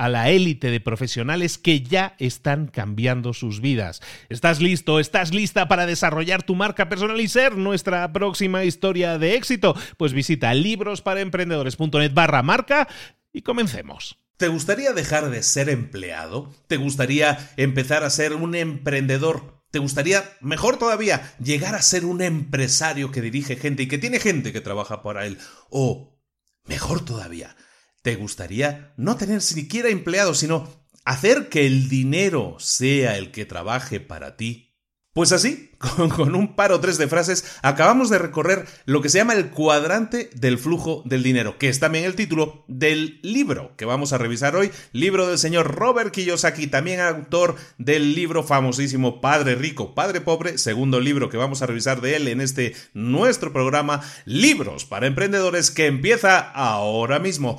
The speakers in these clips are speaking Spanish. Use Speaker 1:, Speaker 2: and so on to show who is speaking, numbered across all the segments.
Speaker 1: a la élite de profesionales que ya están cambiando sus vidas. ¿Estás listo? ¿Estás lista para desarrollar tu marca personal y ser nuestra próxima historia de éxito? Pues visita librosparaemprendedores.net barra marca y comencemos.
Speaker 2: ¿Te gustaría dejar de ser empleado? ¿Te gustaría empezar a ser un emprendedor? ¿Te gustaría, mejor todavía, llegar a ser un empresario que dirige gente y que tiene gente que trabaja para él? O, mejor todavía, ¿Te gustaría no tener siquiera empleados, sino hacer que el dinero sea el que trabaje para ti? Pues así, con, un par o tres de frases, acabamos de recorrer lo que se llama el cuadrante del flujo del dinero, que es también el título del libro que vamos a revisar hoy, libro del señor Robert Kiyosaki, también autor del libro famosísimo Padre Rico, Padre Pobre, segundo libro que vamos a revisar de él en este nuestro programa, Libros para Emprendedores, que empieza ahora mismo.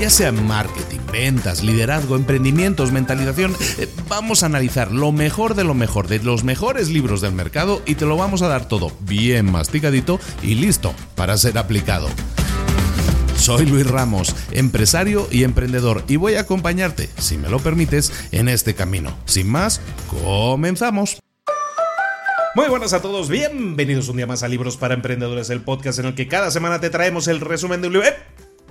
Speaker 1: ya sea marketing, ventas, liderazgo, emprendimientos, mentalización, eh, vamos a analizar lo mejor de lo mejor, de los mejores libros del mercado y te lo vamos a dar todo bien masticadito y listo para ser aplicado. Soy Luis Ramos, empresario y emprendedor, y voy a acompañarte, si me lo permites, en este camino. Sin más, comenzamos.
Speaker 2: Muy buenas a todos, bienvenidos un día más a Libros para Emprendedores, el podcast en el que cada semana te traemos el resumen de un libro. ¡Eh!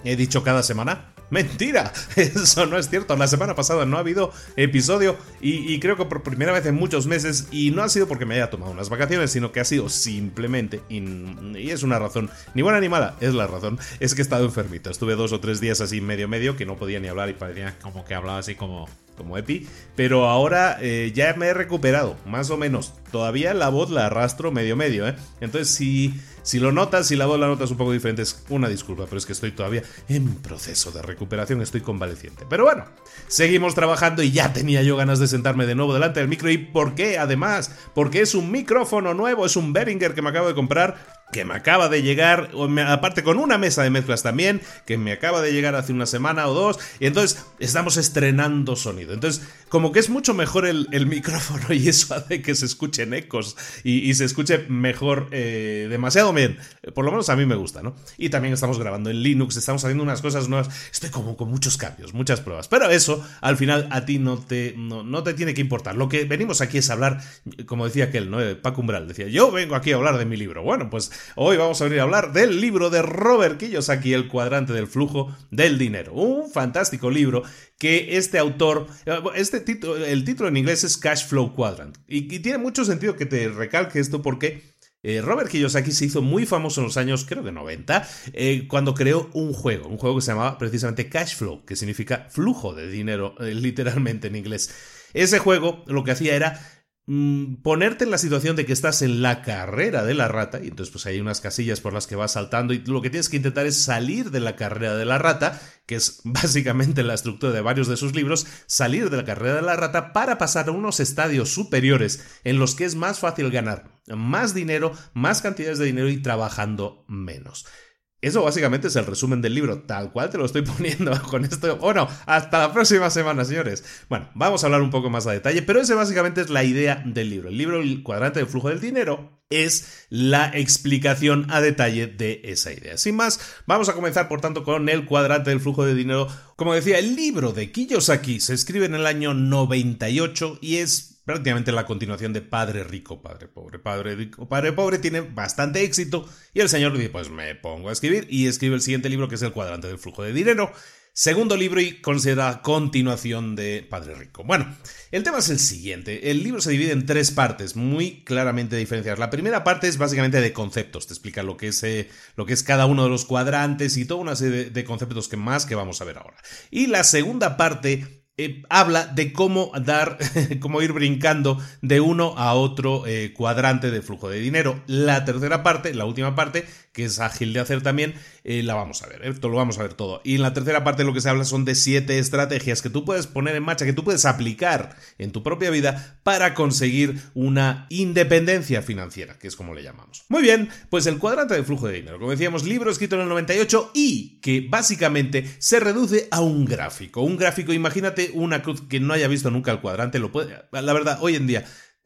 Speaker 2: He dicho cada semana. Mentira, eso no es cierto. La semana pasada no ha habido episodio y, creo que por primera vez en muchos meses y no ha sido porque me haya tomado unas vacaciones, sino que ha sido simplemente, y, es una razón, ni buena ni mala, es la razón, es que he estado enfermito. Estuve dos o tres días así medio medio que no podía ni hablar y parecía como que hablaba así como como Epi, pero ahora eh, ya me he recuperado, más o menos. Todavía la voz la arrastro medio medio, ¿eh? Entonces, si, si lo notas, si la voz la notas un poco diferente, es una disculpa, pero es que estoy todavía en proceso de recuperación, estoy convaleciente. Pero bueno, seguimos trabajando y ya tenía yo ganas de sentarme de nuevo delante del micro. ¿Y por qué? Además, porque es un micrófono nuevo, es un Behringer que me acabo de comprar que me acaba de llegar, aparte con una mesa de mezclas también, que me acaba de llegar hace una semana o dos, y entonces estamos estrenando sonido. Entonces, como que es mucho mejor el, micrófono y eso hace que se escuchen ecos y, se escuche mejor, eh, demasiado bien. Por lo menos a mí me gusta, ¿no? Y también estamos grabando en Linux, estamos haciendo unas cosas nuevas, estoy como con muchos cambios, muchas pruebas, pero eso al final a ti no te, no, te tiene que importar. Lo que venimos aquí es hablar, como decía aquel, ¿no? Paco Umbral decía, yo vengo aquí a hablar de mi libro. Bueno, pues Hoy vamos a venir a hablar del libro de Robert Kiyosaki, El cuadrante del flujo del dinero. Un fantástico libro que este autor, este título, el título en inglés es Cash Flow Quadrant. Y, tiene mucho sentido que te recalque esto porque eh, Robert Kiyosaki se hizo muy famoso en los años, creo que 90, eh, cuando creó un juego, un juego que se llamaba precisamente Cash Flow, que significa flujo de dinero, eh, literalmente en inglés. Ese juego lo que hacía era ponerte en la situación de que estás en la carrera de la rata, y entonces pues hay unas casillas por las que vas saltando y lo que tienes que intentar es salir de la carrera de la rata, que es básicamente la estructura de varios de sus libros, salir de la carrera de la rata para pasar a unos estadios superiores en los que es más fácil ganar más dinero, más cantidades de dinero y trabajando menos. Eso básicamente es el resumen del libro, tal cual te lo estoy poniendo con esto. Bueno, hasta la próxima semana, señores. Bueno, vamos a hablar un poco más a detalle, pero ese básicamente es la idea del libro. El libro El cuadrante del flujo del dinero es la explicación a detalle de esa idea. Sin más, vamos a comenzar por tanto con el cuadrante del flujo de dinero. Como decía, el libro de Kiyosaki se escribe en el año 98 y es prácticamente la continuación de Padre Rico, Padre Pobre. Padre Rico, Padre Pobre tiene bastante éxito y el señor dice, pues me pongo a escribir y escribe el siguiente libro que es El cuadrante del flujo de dinero. Segundo libro y considera continuación de Padre Rico. Bueno, el tema es el siguiente. El libro se divide en tres partes muy claramente diferenciadas. La primera parte es básicamente de conceptos. Te explica lo que es, eh, lo que es cada uno de los cuadrantes y toda una serie de conceptos que más que vamos a ver ahora. Y la segunda parte eh, habla de cómo dar, cómo ir brincando de uno a otro eh, cuadrante de flujo de dinero. La tercera parte, la última parte, que es ágil de hacer también, eh, la vamos a ver, esto lo vamos a ver todo. Y en la tercera parte lo que se habla son de siete estrategias que tú puedes poner en marcha, que tú puedes aplicar en tu propia vida para conseguir una independencia financiera, que es como le llamamos. Muy bien, pues el cuadrante de flujo de dinero, como decíamos, libro escrito en el 98 y que básicamente se reduce a un gráfico. Un gráfico, imagínate una cruz que no haya visto nunca el cuadrante, lo puede, la verdad, hoy en día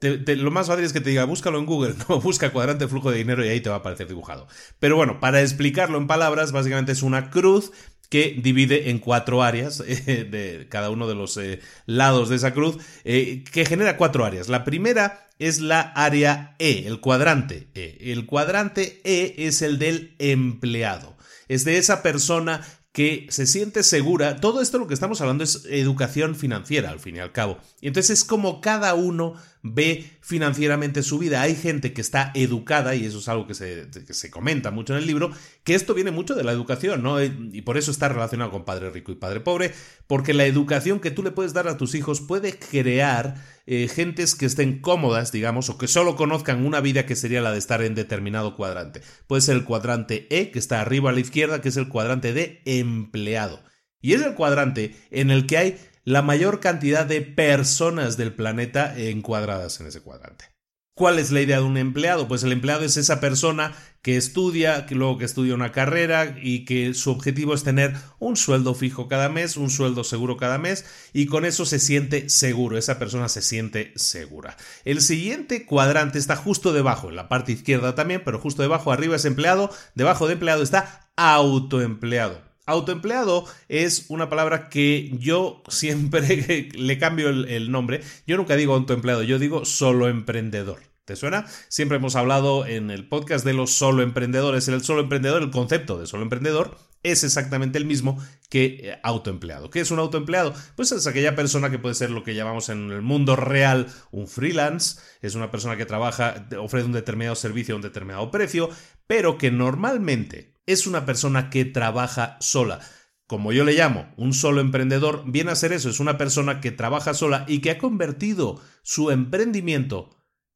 Speaker 2: lo más fácil es que te diga, búscalo en Google, no, busca cuadrante flujo de dinero y ahí te va a aparecer dibujado. Pero bueno, para explicarlo en palabras, básicamente es una cruz que divide en cuatro áreas eh, de cada uno de los eh, lados de esa cruz, eh, que genera cuatro áreas. La primera es la área E, el cuadrante E. El cuadrante E es el del empleado. Es de esa persona que se siente segura. Todo esto lo que estamos hablando es educación financiera, al fin y al cabo. Y entonces es como cada uno ve financieramente su vida. Hay gente que está educada, y eso es algo que se, se, comenta mucho en el libro, que esto viene mucho de la educación, ¿no? Y por eso está relacionado con padre rico y padre pobre, porque la educación que tú le puedes dar a tus hijos puede crear eh, gentes que estén cómodas, digamos, o que solo conozcan una vida que sería la de estar en determinado cuadrante. Puede ser el cuadrante E, que está arriba a la izquierda, que es el cuadrante de empleado. Y es el cuadrante en el que hay la mayor cantidad de personas del planeta encuadradas en ese cuadrante. ¿Cuál es la idea de un empleado? Pues el empleado es esa persona que estudia, que luego que estudia una carrera y que su objetivo es tener un sueldo fijo cada mes, un sueldo seguro cada mes y con eso se siente seguro, esa persona se siente segura. El siguiente cuadrante está justo debajo, en la parte izquierda también, pero justo debajo, arriba es empleado, debajo de empleado está autoempleado. Autoempleado es una palabra que yo siempre le cambio el, nombre. Yo nunca digo autoempleado, yo digo solo emprendedor. ¿Te suena? Siempre hemos hablado en el podcast de los solo emprendedores. El solo emprendedor, el concepto de solo emprendedor es exactamente el mismo que eh, autoempleado. ¿Qué es un autoempleado? Pues es aquella persona que puede ser lo que llamamos en el mundo real un freelance, es una persona que trabaja, ofrece un determinado servicio a un determinado precio, pero que normalmente es una persona que trabaja sola. Como yo le llamo, un solo emprendedor, viene a ser eso, es una persona que trabaja sola y que ha convertido su emprendimiento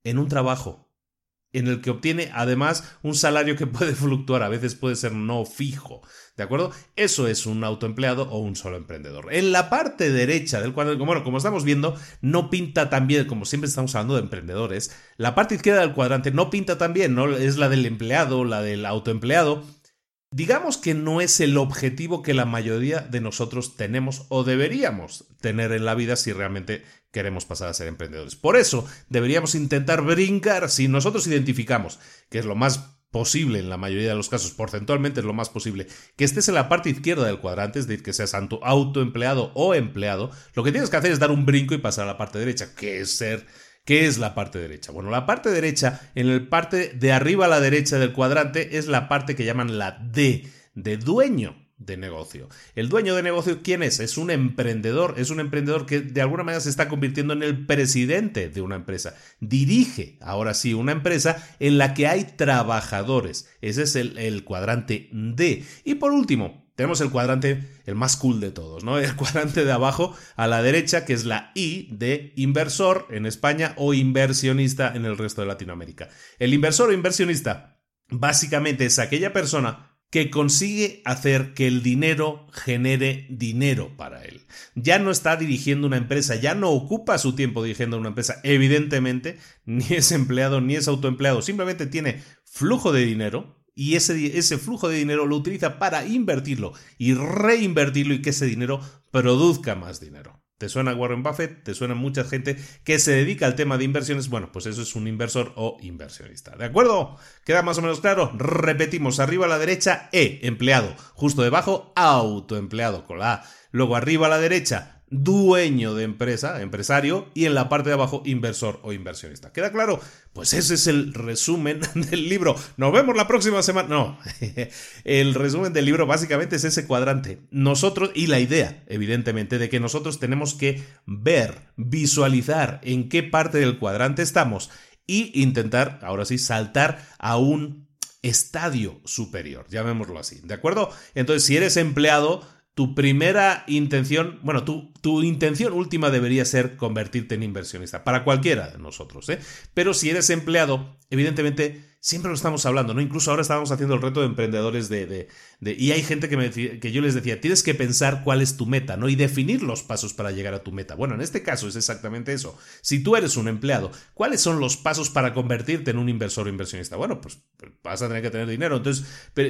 Speaker 2: en un trabajo. en el que obtiene además un salario que puede fluctuar, a veces puede ser no fijo. ¿De acuerdo? Eso es un autoempleado o un solo emprendedor. En la parte derecha del cuadrante, bueno, como estamos viendo, no pinta tan bien, como siempre estamos hablando de emprendedores, la parte izquierda del cuadrante no pinta tan bien, ¿no? Es la del empleado, la del autoempleado. Digamos que no es el objetivo que la mayoría de nosotros tenemos o deberíamos tener en la vida si realmente queremos pasar a ser emprendedores. Por eso deberíamos intentar brincar si nosotros identificamos que es lo más posible en la mayoría de los casos, porcentualmente es lo más posible, que estés en la parte izquierda del cuadrante, es decir, que seas autoempleado o empleado, lo que tienes que hacer es dar un brinco y pasar a la parte derecha, que es ser ¿Qué es la parte derecha? Bueno, la parte derecha, en el parte de arriba a la derecha del cuadrante, es la parte que llaman la D, de dueño de negocio. El dueño de negocio, ¿quién es? Es un emprendedor, es un emprendedor que de alguna manera se está convirtiendo en el presidente de una empresa. Dirige, ahora sí, una empresa en la que hay trabajadores. Ese es el, el cuadrante D. Y por último, tenemos el cuadrante, el más cool de todos, ¿no? El cuadrante de abajo a la derecha, que es la I de inversor en España o inversionista en el resto de Latinoamérica. El inversor o inversionista básicamente es aquella persona que consigue hacer que el dinero genere dinero para él. Ya no está dirigiendo una empresa, ya no ocupa su tiempo dirigiendo una empresa. Evidentemente, ni es empleado ni es autoempleado, simplemente tiene flujo de dinero y ese, ese flujo de dinero lo utiliza para invertirlo y reinvertirlo y que ese dinero produzca más dinero. ¿Te suena Warren Buffett? ¿Te suena mucha gente que se dedica al tema de inversiones? Bueno, pues eso es un inversor o inversionista. ¿De acuerdo? ¿Queda más o menos claro? Repetimos, arriba a la derecha, E, empleado. Justo debajo, autoempleado con la A. Luego arriba a la derecha, dueño de empresa, empresario, y en la parte de abajo inversor o inversionista. ¿Queda claro? Pues ese es el resumen del libro. Nos vemos la próxima semana. No, el resumen del libro básicamente es ese cuadrante. Nosotros, y la idea, evidentemente, de que nosotros tenemos que ver, visualizar en qué parte del cuadrante estamos y intentar, ahora sí, saltar a un estadio superior, llamémoslo así, ¿de acuerdo? Entonces, si eres empleado, tu primera intención, bueno, tu, tu, intención última debería ser convertirte en inversionista, para cualquiera de nosotros, ¿eh? Pero si eres empleado, evidentemente siempre lo estamos hablando, ¿no? Incluso ahora estábamos haciendo el reto de emprendedores de... de, y hay gente que, me, que yo les decía, tienes que pensar cuál es tu meta, ¿no? Y definir los pasos para llegar a tu meta. Bueno, en este caso es exactamente eso. Si tú eres un empleado, ¿cuáles son los pasos para convertirte en un inversor o inversionista? Bueno, pues, pues vas a tener que tener dinero. Entonces,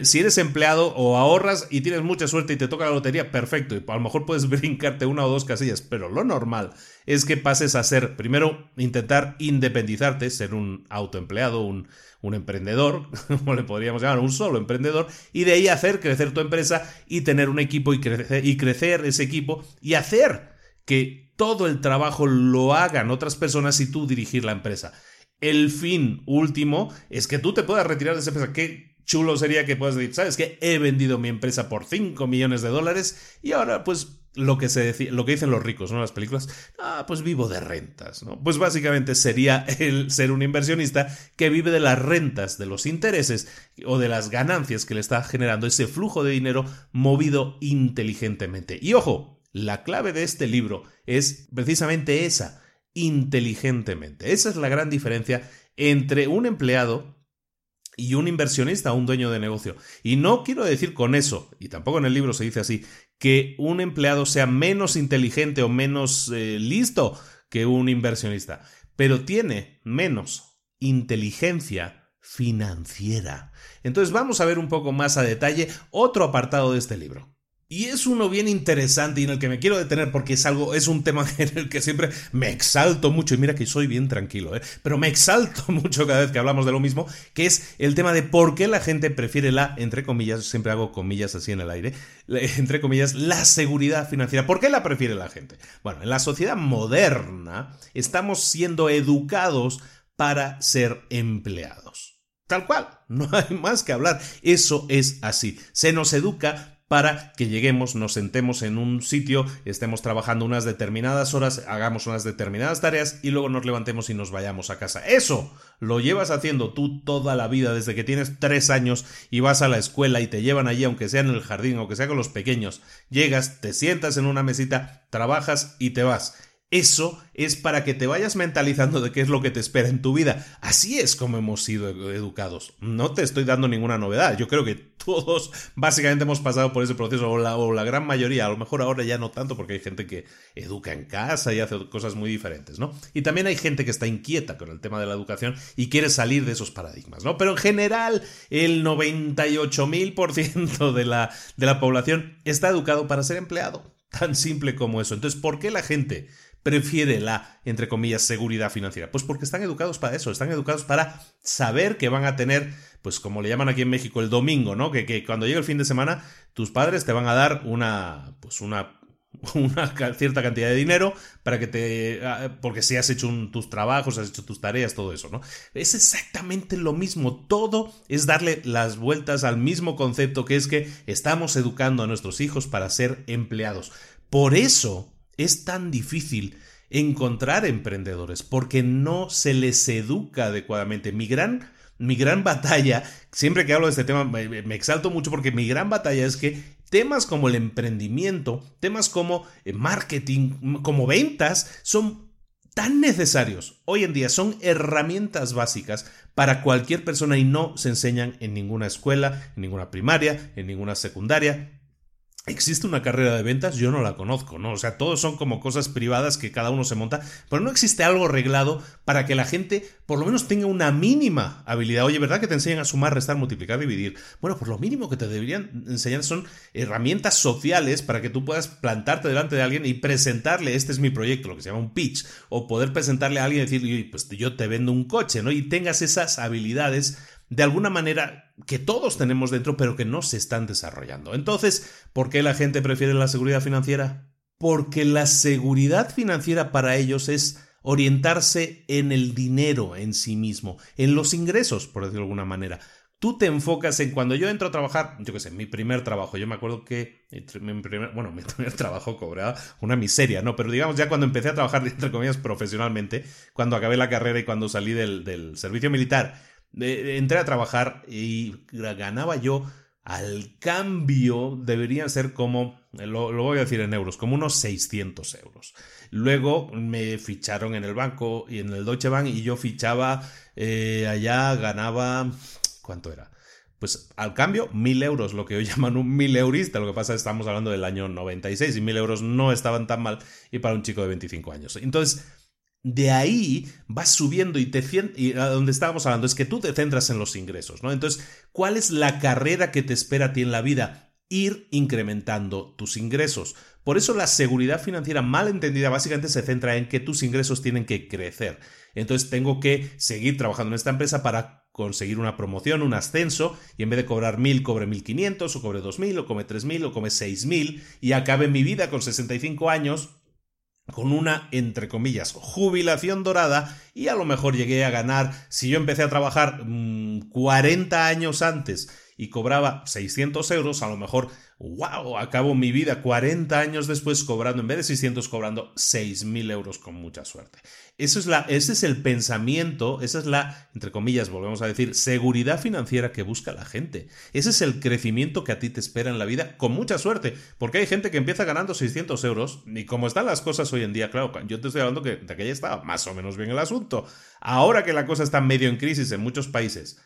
Speaker 2: si eres empleado o ahorras y tienes mucha suerte y te toca la lotería, perfecto. Y a lo mejor puedes brincarte una o dos casillas, pero lo normal es que pases a ser, primero, intentar independizarte, ser un autoempleado, un un emprendedor, como le podríamos llamar, un solo emprendedor, y de ahí hacer crecer tu empresa y tener un equipo y crecer, y crecer ese equipo y hacer que todo el trabajo lo hagan otras personas y tú dirigir la empresa. El fin último es que tú te puedas retirar de esa empresa. Qué chulo sería que puedas decir, ¿sabes qué? He vendido mi empresa por 5 millones de dólares y ahora pues lo que, se lo que dicen los ricos, ¿no? Las películas, ah, pues vivo de rentas, ¿no? Pues básicamente sería el ser un inversionista que vive de las rentas, de los intereses o de las ganancias que le está generando ese flujo de dinero movido inteligentemente. Y ojo, la clave de este libro es precisamente esa, inteligentemente. Esa es la gran diferencia entre un empleado y un inversionista, un dueño de negocio. Y no quiero decir con eso, y tampoco en el libro se dice así, que un empleado sea menos inteligente o menos eh, listo que un inversionista, pero tiene menos inteligencia financiera. Entonces vamos a ver un poco más a detalle otro apartado de este libro. Y es uno bien interesante y en el que me quiero detener porque es algo, es un tema en el que siempre me exalto mucho. Y mira que soy bien tranquilo, ¿eh? pero me exalto mucho cada vez que hablamos de lo mismo, que es el tema de por qué la gente prefiere la, entre comillas, siempre hago comillas así en el aire, entre comillas, la seguridad financiera. ¿Por qué la prefiere la gente? Bueno, en la sociedad moderna estamos siendo educados para ser empleados. Tal cual, no hay más que hablar. Eso es así. Se nos educa para que lleguemos, nos sentemos en un sitio, estemos trabajando unas determinadas horas, hagamos unas determinadas tareas y luego nos levantemos y nos vayamos a casa. Eso lo llevas haciendo tú toda la vida desde que tienes tres años y vas a la escuela y te llevan allí, aunque sea en el jardín, aunque sea con los pequeños. Llegas, te sientas en una mesita, trabajas y te vas. Eso es para que te vayas mentalizando de qué es lo que te espera en tu vida. Así es como hemos sido educados. No te estoy dando ninguna novedad. Yo creo que todos básicamente hemos pasado por ese proceso, o la, gran mayoría. A lo mejor ahora ya no tanto porque hay gente que educa en casa y hace cosas muy diferentes, ¿no? Y también hay gente que está inquieta con el tema de la educación y quiere salir de esos paradigmas, ¿no? Pero en general, el 98.000% de la, de la población está educado para ser empleado. Tan simple como eso. Entonces, ¿por qué la gente prefiere la, entre comillas, seguridad financiera? Pues porque están educados para eso, están educados para saber que van a tener, pues como le llaman aquí en México, el domingo, ¿no? Que, que cuando llegue el fin de semana, tus padres te van a dar una, pues una una cierta cantidad de dinero para que te ah, porque si has hecho tus trabajos, has hecho tus tareas, todo eso, ¿no? Es exactamente lo mismo, todo es darle las vueltas al mismo concepto que es que estamos educando a nuestros hijos para ser empleados. Por eso es tan difícil encontrar emprendedores, porque no se les educa adecuadamente. Mi gran, mi gran batalla, siempre que hablo de este tema, me, me, exalto mucho porque mi gran batalla es que temas como el emprendimiento, temas como eh, marketing, como ventas, son tan necesarios. Hoy en día son herramientas básicas para cualquier persona y no se enseñan en ninguna escuela, en ninguna primaria, en ninguna secundaria. ¿Existe una carrera de ventas? Yo no la conozco, ¿no? O sea, todos son como cosas privadas que cada uno se monta, pero no existe algo reglado para que la gente por lo menos tenga una mínima habilidad. Oye, ¿verdad que te enseñan a sumar, restar, multiplicar, dividir? Bueno, pues lo mínimo que te deberían enseñar son herramientas sociales para que tú puedas plantarte delante de alguien y presentarle, este es mi proyecto, lo que se llama un pitch, o poder presentarle a alguien y decir, pues yo te vendo un coche, ¿no? Y tengas esas habilidades de alguna manera que todos tenemos dentro, pero que no se están desarrollando. Entonces, ¿por qué la gente prefiere la seguridad financiera? Porque la seguridad financiera para ellos es orientarse en el dinero en sí mismo, en los ingresos, por decirlo de alguna manera. Tú te enfocas en cuando yo entro a trabajar, yo qué sé, mi primer trabajo, yo me acuerdo que, mi primer, bueno, mi primer trabajo cobraba una miseria, ¿no? Pero digamos, ya cuando empecé a trabajar, entre comillas, profesionalmente, cuando acabé la carrera y cuando salí del, del servicio militar, entré a trabajar y ganaba yo al cambio deberían ser como, lo, voy a decir en euros, como unos 600 euros. Luego me ficharon en el banco y en el Deutsche Bank y yo fichaba eh, allá, ganaba, ¿cuánto era? Pues al cambio, mil euros, lo que hoy llaman un mil eurista. Lo que pasa es que estamos hablando del año 96 y mil euros no estaban tan mal y para un chico de 25 años. Entonces, de ahí vas subiendo y te y a donde estábamos hablando es que tú te centras en los ingresos, ¿no? Entonces, ¿cuál es la carrera que te espera a ti en la vida? Ir incrementando tus ingresos. Por eso la seguridad financiera mal entendida básicamente se centra en que tus ingresos tienen que crecer. Entonces tengo que seguir trabajando en esta empresa para conseguir una promoción, un ascenso, y en vez de cobrar mil, cobre mil quinientos, o cobre dos mil, o come tres mil, o come seis mil, y acabe mi vida con 65 años con una, entre comillas, jubilación dorada y a lo mejor llegué a ganar, si yo empecé a trabajar 40 mm, años antes y cobraba 600 euros, a lo mejor, wow, acabo mi vida 40 años después cobrando, en vez de 600, cobrando 6.000 euros con mucha suerte. Eso es la, ese es el pensamiento, esa es la, entre comillas, volvemos a decir, seguridad financiera que busca la gente. Ese es el crecimiento que a ti te espera en la vida, con mucha suerte, porque hay gente que empieza ganando 600 euros, y como están las cosas hoy en día, claro, yo te estoy hablando que de aquella estaba más o menos bien el asunto. Ahora que la cosa está medio en crisis en muchos países,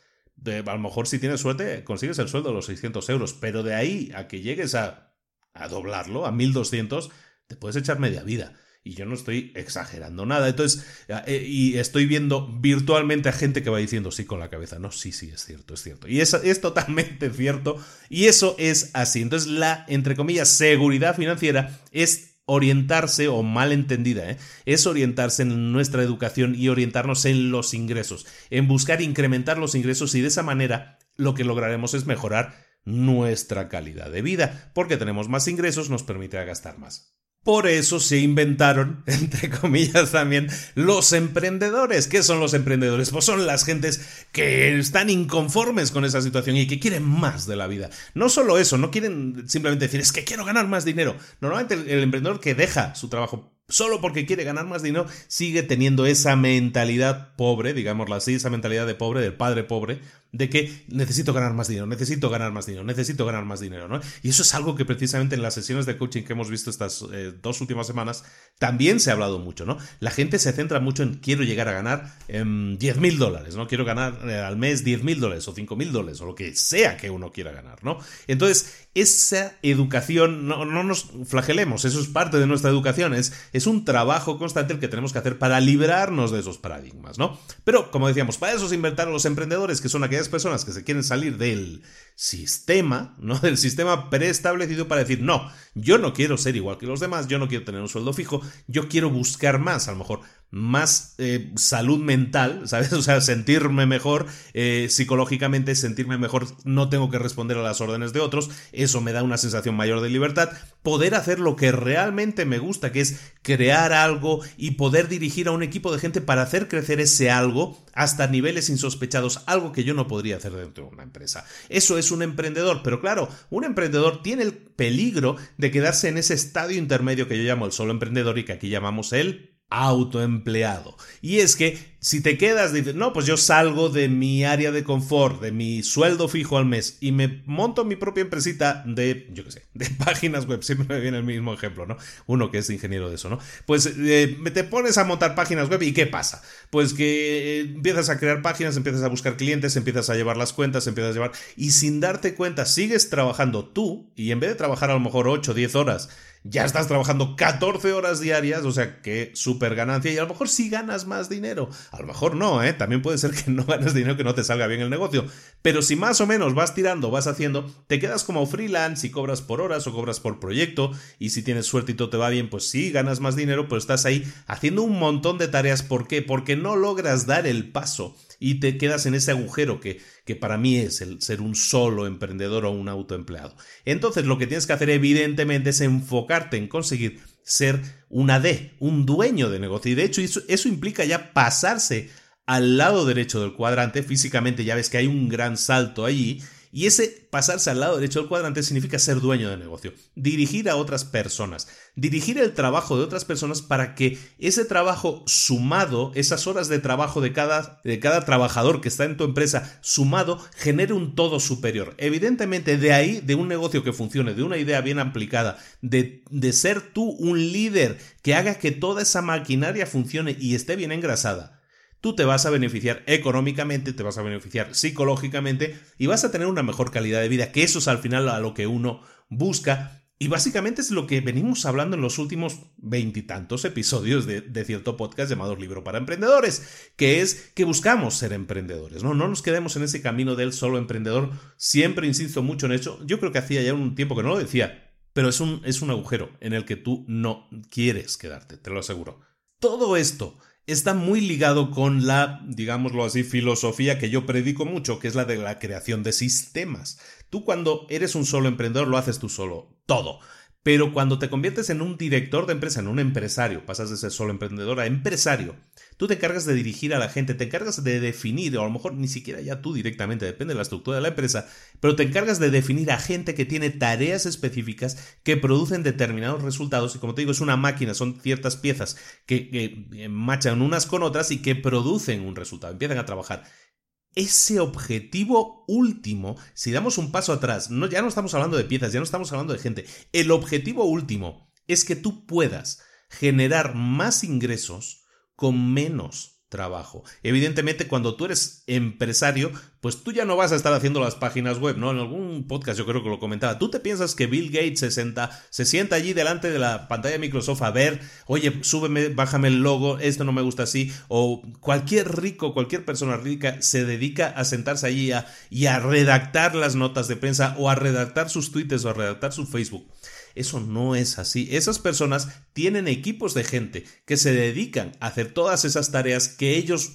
Speaker 2: a lo mejor si tienes suerte consigues el sueldo de los 600 euros, pero de ahí a que llegues a, a doblarlo, a 1200, te puedes echar media vida. Y yo no estoy exagerando nada. Entonces, eh, y estoy viendo virtualmente a gente que va diciendo sí con la cabeza. No, sí, sí, es cierto, es cierto. Y eso es totalmente cierto. Y eso es así. Entonces, la, entre comillas, seguridad financiera es orientarse, o mal entendida, ¿eh? es orientarse en nuestra educación y orientarnos en los ingresos, en buscar incrementar los ingresos y de esa manera lo que lograremos es mejorar nuestra calidad de vida, porque tenemos más ingresos, nos permite gastar más. Por eso se inventaron, entre comillas también, los emprendedores. ¿Qué son los emprendedores? Pues son las gentes que están inconformes con esa situación y que quieren más de la vida. No solo eso, no quieren simplemente decir, es que quiero ganar más dinero. Normalmente el, emprendedor que deja su trabajo solo porque quiere ganar más dinero, sigue teniendo esa mentalidad pobre, digámoslo así, esa mentalidad de pobre, del padre pobre, de que necesito ganar más dinero, necesito ganar más dinero, necesito ganar más dinero, ¿no? Y eso es algo que precisamente en las sesiones de coaching que hemos visto estas eh, dos últimas semanas también se ha hablado mucho, ¿no? La gente se centra mucho en quiero llegar a ganar eh, 10 mil dólares, ¿no? Quiero ganar eh, al mes 10 mil dólares o 5 mil dólares o lo que sea que uno quiera ganar, ¿no? Entonces, esa educación, no, no, nos flagelemos, eso es parte de nuestra educación, es, es un trabajo constante el que tenemos que hacer para librarnos de esos paradigmas, ¿no? Pero, como decíamos, para eso se inventaron los emprendedores, que son aquellas personas que se quieren salir del sistema, ¿no? Del sistema preestablecido para decir, no, yo no quiero ser igual que los demás, yo no quiero tener un sueldo fijo, yo quiero buscar más, a lo mejor más eh, salud mental, ¿sabes? O sea, sentirme mejor eh, psicológicamente, sentirme mejor, no tengo que responder a las órdenes de otros, eso me da una sensación mayor de libertad, poder hacer lo que realmente me gusta, que es crear algo y poder dirigir a un equipo de gente para hacer crecer ese algo hasta niveles insospechados, algo que yo no podría hacer dentro de una empresa. Eso es un emprendedor, pero claro, un emprendedor tiene el peligro de quedarse en ese estadio intermedio que yo llamo el solo emprendedor y que aquí llamamos el autoempleado. Y es que si te quedas, dices, no, pues yo salgo de mi área de confort, de mi sueldo fijo al mes y me monto mi propia empresita de, yo qué sé, de páginas web, siempre me viene el mismo ejemplo, ¿no? Uno que es ingeniero de eso, ¿no? Pues eh, te pones a montar páginas web y ¿qué pasa? Pues que eh, empiezas a crear páginas, empiezas a buscar clientes, empiezas a llevar las cuentas, empiezas a llevar y sin darte cuenta sigues trabajando tú y en vez de trabajar a lo mejor 8 o 10 horas, ya estás trabajando 14 horas diarias, o sea que súper ganancia y a lo mejor sí ganas más dinero. A lo mejor no, ¿eh? También puede ser que no ganes dinero, que no te salga bien el negocio. Pero si más o menos vas tirando, vas haciendo, te quedas como freelance y cobras por horas o cobras por proyecto. Y si tienes suerte y todo te va bien, pues sí, ganas más dinero, pero estás ahí haciendo un montón de tareas. ¿Por qué? Porque no logras dar el paso y te quedas en ese agujero que, que para mí es el ser un solo emprendedor o un autoempleado. Entonces lo que tienes que hacer evidentemente es enfocarte en conseguir ser una D, un dueño de negocio. Y de hecho eso, eso implica ya pasarse al lado derecho del cuadrante. Físicamente ya ves que hay un gran salto allí y ese pasarse al lado derecho del cuadrante significa ser dueño de negocio, dirigir a otras personas, dirigir el trabajo de otras personas para que ese trabajo sumado, esas horas de trabajo de cada, de cada trabajador que está en tu empresa sumado, genere un todo superior. Evidentemente, de ahí, de un negocio que funcione, de una idea bien aplicada, de, de ser tú un líder que haga que toda esa maquinaria funcione y esté bien engrasada tú te vas a beneficiar económicamente, te vas a beneficiar psicológicamente y vas a tener una mejor calidad de vida, que eso es al final a lo que uno busca. Y básicamente es lo que venimos hablando en los últimos veintitantos episodios de, de, cierto podcast llamado Libro para Emprendedores, que es que buscamos ser emprendedores, ¿no? No nos quedemos en ese camino del solo emprendedor. Siempre insisto mucho en eso. Yo creo que hacía ya un tiempo que no lo decía, pero es un, es un agujero en el que tú no quieres quedarte, te lo aseguro. Todo esto está muy ligado con la, digámoslo así, filosofía que yo predico mucho, que es la de la creación de sistemas. Tú cuando eres un solo emprendedor lo haces tú solo, todo. Pero cuando te conviertes en un director de empresa, en un empresario, pasas de ser solo emprendedor a empresario, tú te encargas de dirigir a la gente, te encargas de definir, o a lo mejor ni siquiera ya tú directamente, depende de la estructura de la empresa, pero te encargas de definir a gente que tiene tareas específicas que producen determinados resultados, y como te digo, es una máquina, son ciertas piezas que, que machan unas con otras y que producen un resultado, empiezan a trabajar. Ese objetivo último, si damos un paso atrás, no, ya no estamos hablando de piezas, ya no estamos hablando de gente, el objetivo último es que tú puedas generar más ingresos con menos trabajo. Evidentemente, cuando tú eres empresario, pues tú ya no vas a estar haciendo las páginas web, ¿no? En algún podcast yo creo que lo comentaba. Tú te piensas que Bill Gates se sienta, se sienta allí delante de la pantalla de Microsoft a ver, oye, súbeme, bájame el logo, esto no me gusta así, o cualquier rico, cualquier persona rica se dedica a sentarse allí y a redactar las notas de prensa o a redactar sus tweets o a redactar su Facebook. Eso no es así. Esas personas tienen equipos de gente que se dedican a hacer todas esas tareas que ellos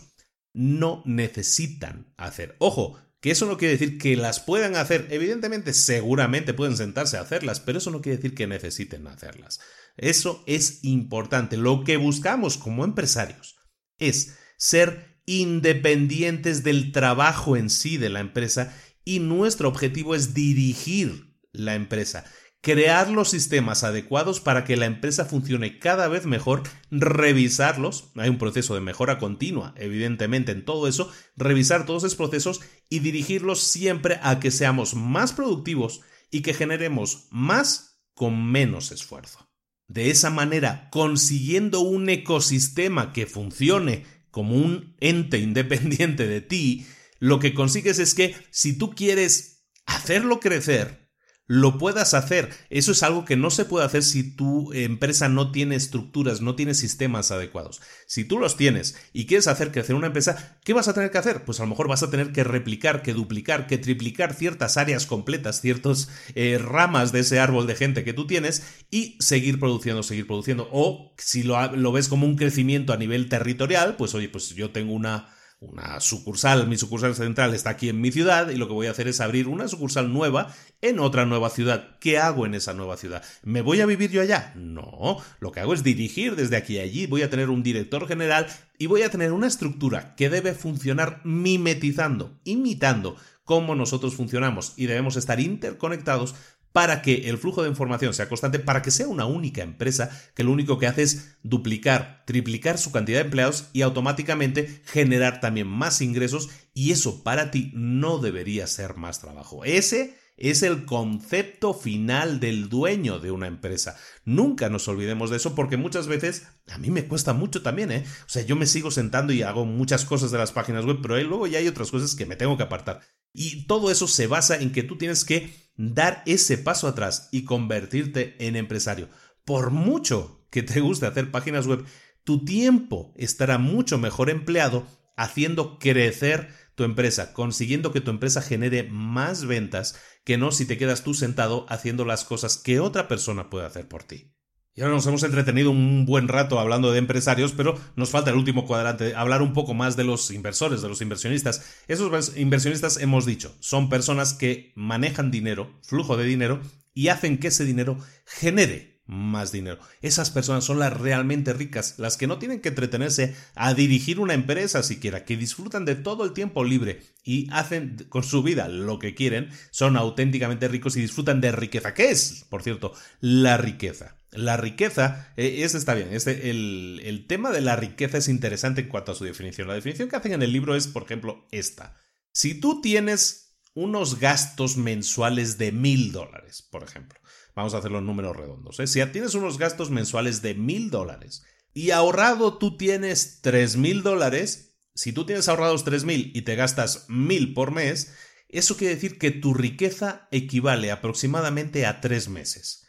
Speaker 2: no necesitan hacer. Ojo, que eso no quiere decir que las puedan hacer. Evidentemente, seguramente pueden sentarse a hacerlas, pero eso no quiere decir que necesiten hacerlas. Eso es importante. Lo que buscamos como empresarios es ser independientes del trabajo en sí de la empresa y nuestro objetivo es dirigir la empresa crear los sistemas adecuados para que la empresa funcione cada vez mejor, revisarlos, hay un proceso de mejora continua, evidentemente en todo eso, revisar todos esos procesos y dirigirlos siempre a que seamos más productivos y que generemos más con menos esfuerzo. De esa manera, consiguiendo un ecosistema que funcione como un ente independiente de ti, lo que consigues es que si tú quieres hacerlo crecer, lo puedas hacer. Eso es algo que no se puede hacer si tu empresa no tiene estructuras, no tiene sistemas adecuados. Si tú los tienes y quieres hacer crecer una empresa, ¿qué vas a tener que hacer? Pues a lo mejor vas a tener que replicar, que duplicar, que triplicar ciertas áreas completas, ciertas eh, ramas de ese árbol de gente que tú tienes y seguir produciendo, seguir produciendo. O si lo, lo ves como un crecimiento a nivel territorial, pues oye, pues yo tengo una una sucursal, mi sucursal central está aquí en mi ciudad y lo que voy a hacer es abrir una sucursal nueva en otra nueva ciudad. ¿Qué hago en esa nueva ciudad? ¿Me voy a vivir yo allá? No, lo que hago es dirigir desde aquí a allí, voy a tener un director general y voy a tener una estructura que debe funcionar mimetizando, imitando cómo nosotros funcionamos y debemos estar interconectados para que el flujo de información sea constante, para que sea una única empresa que lo único que hace es duplicar, triplicar su cantidad de empleados y automáticamente generar también más ingresos y eso para ti no debería ser más trabajo. Ese es el concepto final del dueño de una empresa. Nunca nos olvidemos de eso porque muchas veces a mí me cuesta mucho también, ¿eh? O sea, yo me sigo sentando y hago muchas cosas de las páginas web, pero luego ya hay otras cosas que me tengo que apartar. Y todo eso se basa en que tú tienes que dar ese paso atrás y convertirte en empresario. Por mucho que te guste hacer páginas web, tu tiempo estará mucho mejor empleado haciendo crecer tu empresa, consiguiendo que tu empresa genere más ventas que no si te quedas tú sentado haciendo las cosas que otra persona puede hacer por ti. Y ahora nos hemos entretenido un buen rato hablando de empresarios, pero nos falta el último cuadrante, hablar un poco más de los inversores, de los inversionistas. Esos inversionistas, hemos dicho, son personas que manejan dinero, flujo de dinero, y hacen que ese dinero genere más dinero. Esas personas son las realmente ricas, las que no tienen que entretenerse a dirigir una empresa siquiera, que disfrutan de todo el tiempo libre y hacen con su vida lo que quieren, son auténticamente ricos y disfrutan de riqueza. ¿Qué es, por cierto, la riqueza? La riqueza, eh, ese está bien, el, el tema de la riqueza es interesante en cuanto a su definición. La definición que hacen en el libro es, por ejemplo, esta. Si tú tienes unos gastos mensuales de mil dólares, por ejemplo, vamos a hacer los números redondos, ¿eh? si tienes unos gastos mensuales de mil dólares y ahorrado tú tienes tres mil dólares, si tú tienes ahorrados tres mil y te gastas mil por mes, eso quiere decir que tu riqueza equivale aproximadamente a tres meses.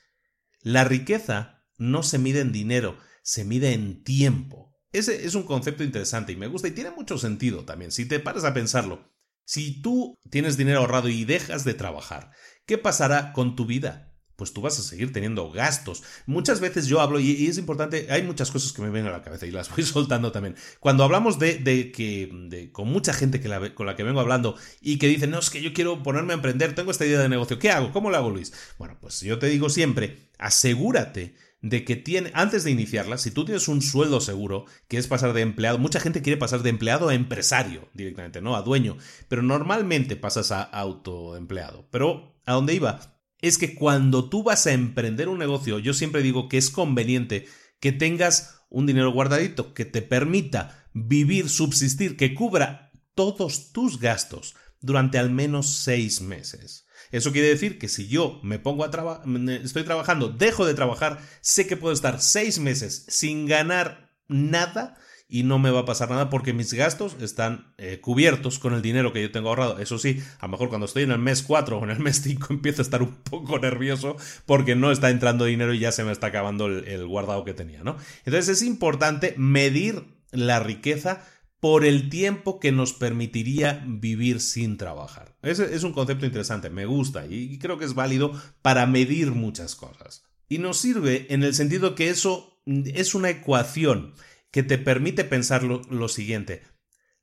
Speaker 2: La riqueza no se mide en dinero, se mide en tiempo. Ese es un concepto interesante y me gusta y tiene mucho sentido también, si te paras a pensarlo. Si tú tienes dinero ahorrado y dejas de trabajar, ¿qué pasará con tu vida? Pues tú vas a seguir teniendo gastos. Muchas veces yo hablo, y, es importante, hay muchas cosas que me vienen a la cabeza y las voy soltando también. Cuando hablamos de, de que, de, con mucha gente que la, con la que vengo hablando y que dicen, no, es que yo quiero ponerme a emprender, tengo esta idea de negocio, ¿qué hago? ¿Cómo lo hago, Luis? Bueno, pues yo te digo siempre, asegúrate de que tiene, antes de iniciarla, si tú tienes un sueldo seguro, que es pasar de empleado, mucha gente quiere pasar de empleado a empresario directamente, ¿no? A dueño, pero normalmente pasas a autoempleado. Pero, ¿a dónde iba? Es que cuando tú vas a emprender un negocio, yo siempre digo que es conveniente que tengas un dinero guardadito que te permita vivir, subsistir, que cubra todos tus gastos durante al menos seis meses. Eso quiere decir que si yo me pongo a trabajar, estoy trabajando, dejo de trabajar, sé que puedo estar seis meses sin ganar nada y no me va a pasar nada porque mis gastos están eh, cubiertos con el dinero que yo tengo ahorrado. Eso sí, a lo mejor cuando estoy en el mes 4 o en el mes 5 empiezo a estar un poco nervioso porque no está entrando dinero y ya se me está acabando el, guardado que tenía, ¿no? Entonces es importante medir la riqueza por el tiempo que nos permitiría vivir sin trabajar. Ese es un concepto interesante, me gusta y creo que es válido para medir muchas cosas. Y nos sirve en el sentido que eso es una ecuación que te permite pensar lo, siguiente.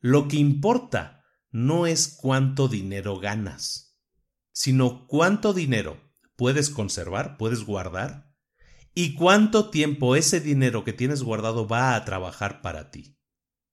Speaker 2: Lo que importa no es cuánto dinero ganas, sino cuánto dinero puedes conservar, puedes guardar, y cuánto tiempo ese dinero que tienes guardado va a trabajar para ti.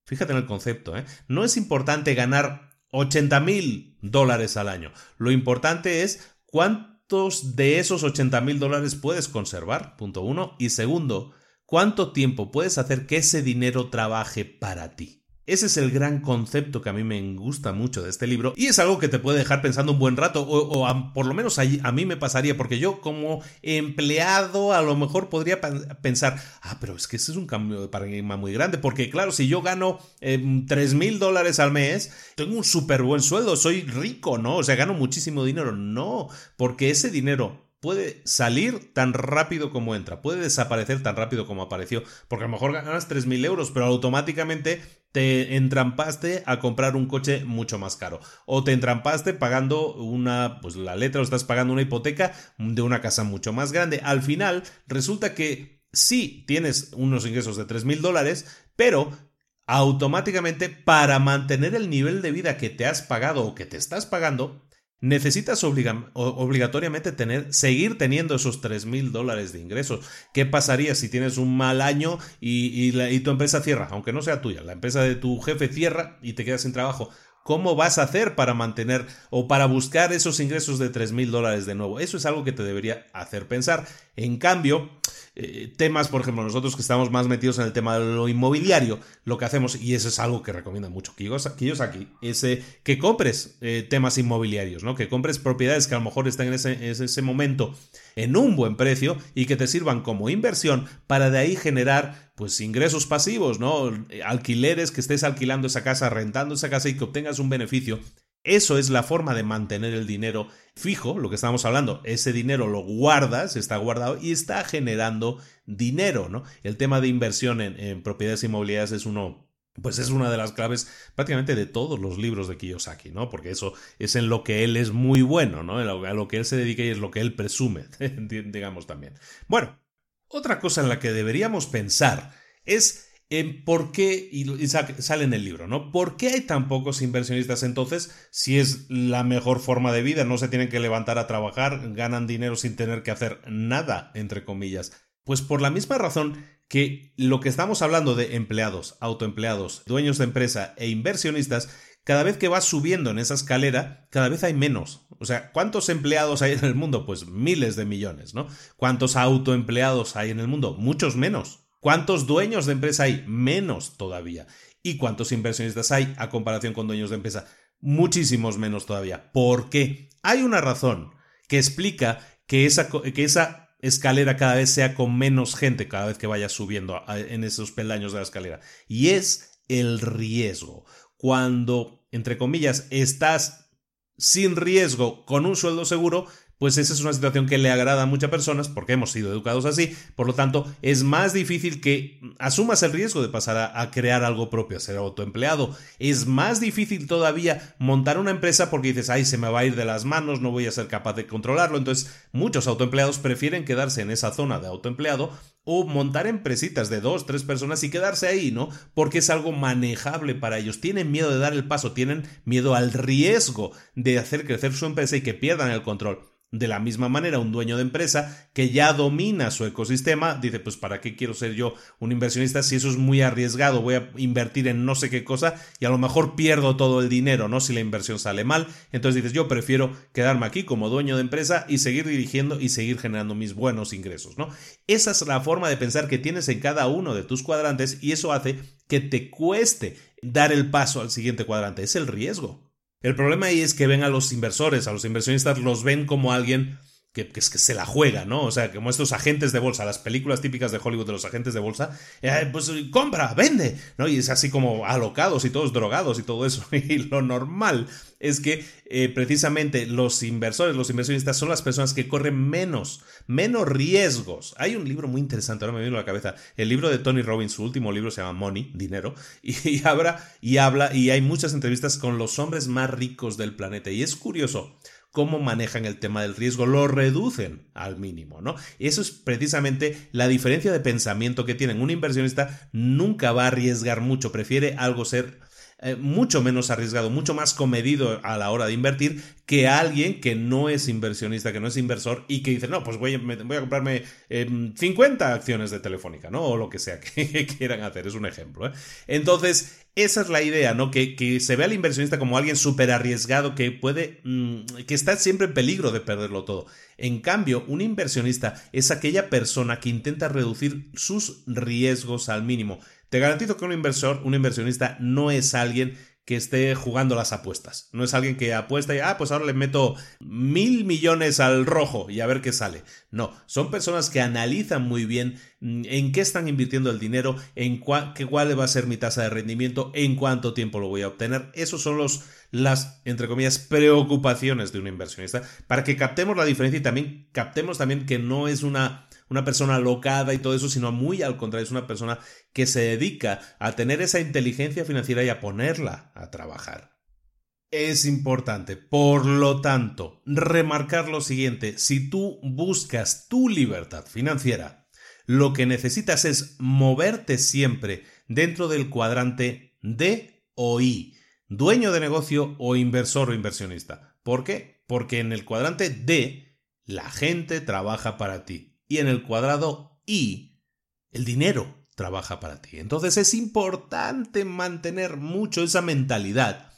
Speaker 2: Fíjate en el concepto, ¿eh? No es importante ganar 80 mil dólares al año. Lo importante es cuánto ¿cuántos de esos 80 mil dólares puedes conservar? Punto uno. Y segundo, ¿cuánto tiempo puedes hacer que ese dinero trabaje para ti? Ese es el gran concepto que a mí me gusta mucho de este libro y es algo que te puede dejar pensando un buen rato o, por lo menos a, a, mí me pasaría porque yo como empleado a lo mejor podría pensar, ah, pero es que ese es un cambio de paradigma muy grande porque claro, si yo gano em, 3 mil dólares al mes, tengo un súper buen sueldo, soy rico, ¿no? O sea, gano muchísimo dinero. No, porque ese dinero puede salir tan rápido como entra, puede desaparecer tan rápido como apareció, porque a lo mejor ganas 3.000 euros, pero automáticamente te entrampaste a comprar un coche mucho más caro, o te entrampaste pagando una, pues la letra, o estás pagando una hipoteca de una casa mucho más grande. Al final, resulta que sí tienes unos ingresos de 3.000 dólares, pero automáticamente para mantener el nivel de vida que te has pagado o que te estás pagando, necesitas obligatoriamente tener, seguir teniendo esos 3 mil dólares de ingresos. ¿Qué pasaría si tienes un mal año y, y, tu empresa cierra? Aunque no sea tuya, la empresa de tu jefe cierra y te quedas sin trabajo. ¿Cómo vas a hacer para mantener o para buscar esos ingresos de 3 mil dólares de nuevo? Eso es algo que te debería hacer pensar. En cambio, eh, temas, por ejemplo, nosotros que estamos más metidos en el tema de lo inmobiliario, lo que hacemos, y eso es algo que recomienda mucho Kiyosaki, es eh, que compres eh, temas inmobiliarios, ¿no? Que compres propiedades que a lo mejor están en ese, en ese momento en un buen precio y que te sirvan como inversión para de ahí generar pues ingresos pasivos, ¿no? Alquileres que estés alquilando esa casa, rentando esa casa y que obtengas un beneficio eso es la forma de mantener el dinero fijo, lo que estamos hablando. Ese dinero lo guardas, está guardado y está generando dinero, ¿no? El tema de inversión en, propiedades inmobiliarias es uno pues es una de las claves prácticamente de todos los libros de Kiyosaki, ¿no? Porque eso es en lo que él es muy bueno, ¿no? A lo que él se dedica y es lo que él presume, digamos también. Bueno, otra cosa en la que deberíamos pensar es en por qué, y, sale en el libro, ¿no? ¿Por qué hay tan pocos inversionistas entonces si es la mejor forma de vida? No se tienen que levantar a trabajar, ganan dinero sin tener que hacer nada, entre comillas. Pues por la misma razón que lo que estamos hablando de empleados, autoempleados, dueños de empresa e inversionistas, cada vez que vas subiendo en esa escalera, cada vez hay menos. O sea, ¿cuántos empleados hay en el mundo? Pues miles de millones, ¿no? ¿Cuántos autoempleados hay en el mundo? Muchos menos. ¿Cuántos dueños de empresa hay? Menos todavía. ¿Y cuántos inversionistas hay a comparación con dueños de empresa? Muchísimos menos todavía. ¿Por qué? Hay una razón que explica que esa, que esa escalera cada vez sea con menos gente cada vez que vaya subiendo en esos peldaños de la escalera. Y es el riesgo. Cuando, entre comillas, estás sin riesgo con un sueldo seguro, pues esa es una situación que le agrada a muchas personas porque hemos sido educados así, por lo tanto es más difícil que asumas el riesgo de pasar a, crear algo propio, a ser autoempleado, es más difícil todavía montar una empresa porque dices, ay, se me va a ir de las manos, no voy a ser capaz de controlarlo, entonces muchos autoempleados prefieren quedarse en esa zona de autoempleado o montar empresitas de dos, tres personas y quedarse ahí, ¿no? Porque es algo manejable para ellos. Tienen miedo de dar el paso, tienen miedo al riesgo de hacer crecer su empresa y que pierdan el control. De la misma manera, un dueño de empresa que ya domina su ecosistema dice, pues ¿para qué quiero ser yo un inversionista si eso es muy arriesgado? Voy a invertir en no sé qué cosa y a lo mejor pierdo todo el dinero, ¿no? Si la inversión sale mal. Entonces dices, yo prefiero quedarme aquí como dueño de empresa y seguir dirigiendo y seguir generando mis buenos ingresos, ¿no? Esa es la forma de pensar que tienes en cada uno de tus cuadrantes y eso hace que te cueste dar el paso al siguiente cuadrante. Es el riesgo. El problema ahí es que ven a los inversores, a los inversionistas los ven como alguien que, que, que, se la juega, ¿no? O sea, como estos agentes de bolsa, las películas típicas de Hollywood de los agentes de bolsa, eh, pues compra, vende, ¿no? Y es así como alocados y todos drogados y todo eso. Y lo normal es que eh, precisamente los inversores, los inversionistas son las personas que corren menos, menos riesgos. Hay un libro muy interesante, ahora me viene a la cabeza, el libro de Tony Robbins, su último libro se llama Money, Dinero, y, habla, y habla, y hay muchas entrevistas con los hombres más ricos del planeta. Y es curioso cómo manejan el tema del riesgo, lo reducen al mínimo, ¿no? Eso es precisamente la diferencia de pensamiento que tienen. Un inversionista nunca va a arriesgar mucho, prefiere algo ser eh, mucho menos arriesgado, mucho más comedido a la hora de invertir que alguien que no es inversionista, que no es inversor y que dice, no, pues voy, a comprarme 50 em, acciones de Telefónica, ¿no? O lo que sea que, quieran hacer, es un ejemplo. ¿eh? Entonces, esa es la idea, ¿no? Que, que se ve al inversionista como alguien súper arriesgado que puede, mm, que está siempre en peligro de perderlo todo. En cambio, un inversionista es aquella persona que intenta reducir sus riesgos al mínimo. Te garantizo que un inversor, un inversionista, no es alguien que esté jugando las apuestas. No es alguien que apuesta y, ah, pues ahora le meto mil millones al rojo y a ver qué sale. No, son personas que analizan muy bien mm, en qué están invirtiendo el dinero, en cuál, cuál va a ser mi tasa de rendimiento, en cuánto tiempo lo voy a obtener. Esos son los, las, entre comillas, preocupaciones de un inversionista, para que captemos la diferencia y también captemos también que no es una una persona locada y todo eso, sino muy al contrario, es una persona que se dedica a tener esa inteligencia financiera y a ponerla a trabajar. Es importante, por lo tanto, remarcar lo siguiente, si tú buscas tu libertad financiera, lo que necesitas es moverte siempre dentro del cuadrante D o I, dueño de negocio o inversor o inversionista. ¿Por qué? Porque en el cuadrante D la gente trabaja para ti y en el cuadrado I, el dinero trabaja para ti. Entonces es importante mantener mucho esa mentalidad.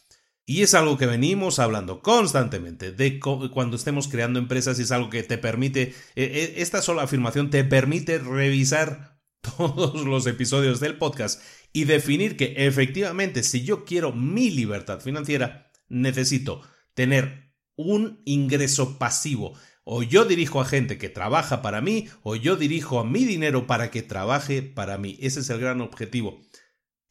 Speaker 2: Y es algo que venimos hablando constantemente de cuando estemos creando empresas es algo que te permite, eh, eh, esta sola afirmación te permite revisar todos los episodios del podcast y definir que efectivamente si yo quiero mi libertad financiera, necesito tener un ingreso pasivo o yo dirijo a gente que trabaja para mí, o yo dirijo a mi dinero para que trabaje para mí. Ese es el gran objetivo.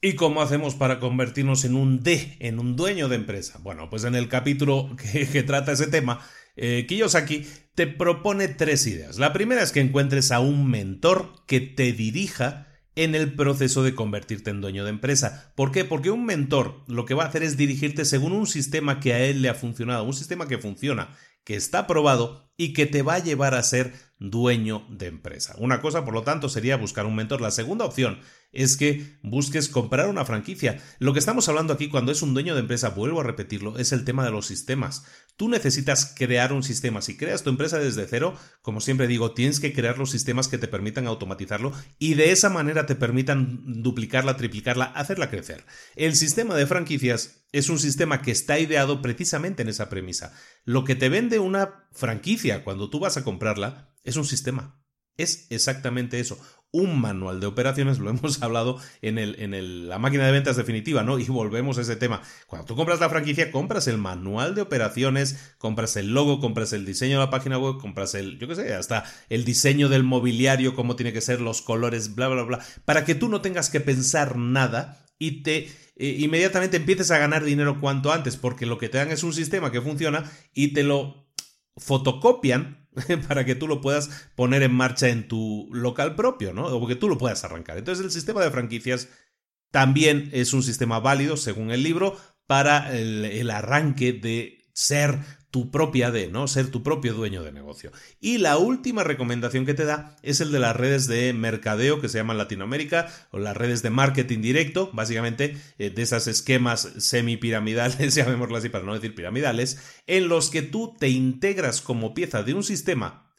Speaker 2: ¿Y cómo hacemos para convertirnos en un D, en un dueño de empresa? Bueno, pues en el capítulo que, trata ese tema, eh, Kiyosaki te propone tres ideas. La primera es que encuentres a un mentor que te dirija en el proceso de convertirte en dueño de empresa. ¿Por qué? Porque un mentor lo que va a hacer es dirigirte según un sistema que a él le ha funcionado, un sistema que funciona que está probado y que te va a llevar a ser dueño de empresa. Una cosa, por lo tanto, sería buscar un mentor. La segunda opción es que busques comprar una franquicia. Lo que estamos hablando aquí cuando es un dueño de empresa, vuelvo a repetirlo, es el tema de los sistemas. Tú necesitas crear un sistema. Si creas tu empresa desde cero, como siempre digo, tienes que crear los sistemas que te permitan automatizarlo y de esa manera te permitan duplicarla, triplicarla, hacerla crecer. El sistema de franquicias es un sistema que está ideado precisamente en esa premisa. Lo que te vende una franquicia cuando tú vas a comprarla es un sistema. Es exactamente eso. Un manual de operaciones, lo hemos hablado en, el, en la máquina de ventas definitiva, ¿no? Y volvemos a ese tema. Cuando tú compras la franquicia, compras el manual de operaciones, compras el logo, compras el diseño de la página web, compras el, yo qué sé, hasta el diseño del mobiliario, cómo tiene que ser, los colores, bla, bla, bla, para que tú no tengas que pensar nada y te eh, inmediatamente empieces a ganar dinero cuanto antes, porque lo que te dan es un sistema que funciona y te lo fotocopian para que tú lo puedas poner en marcha en tu local propio, ¿no? O que tú lo puedas arrancar. Entonces el sistema de franquicias también es un sistema válido, según el libro, para el, arranque de ser tu propia D, ¿no? Ser tu propio dueño de negocio. Y la última recomendación que te da es el de las redes de mercadeo que se llaman Latinoamérica o las redes de marketing directo, básicamente eh, de esas esquemas semipiramidales, llamémoslo así para no decir piramidales, en los que tú te integras como pieza de un sistema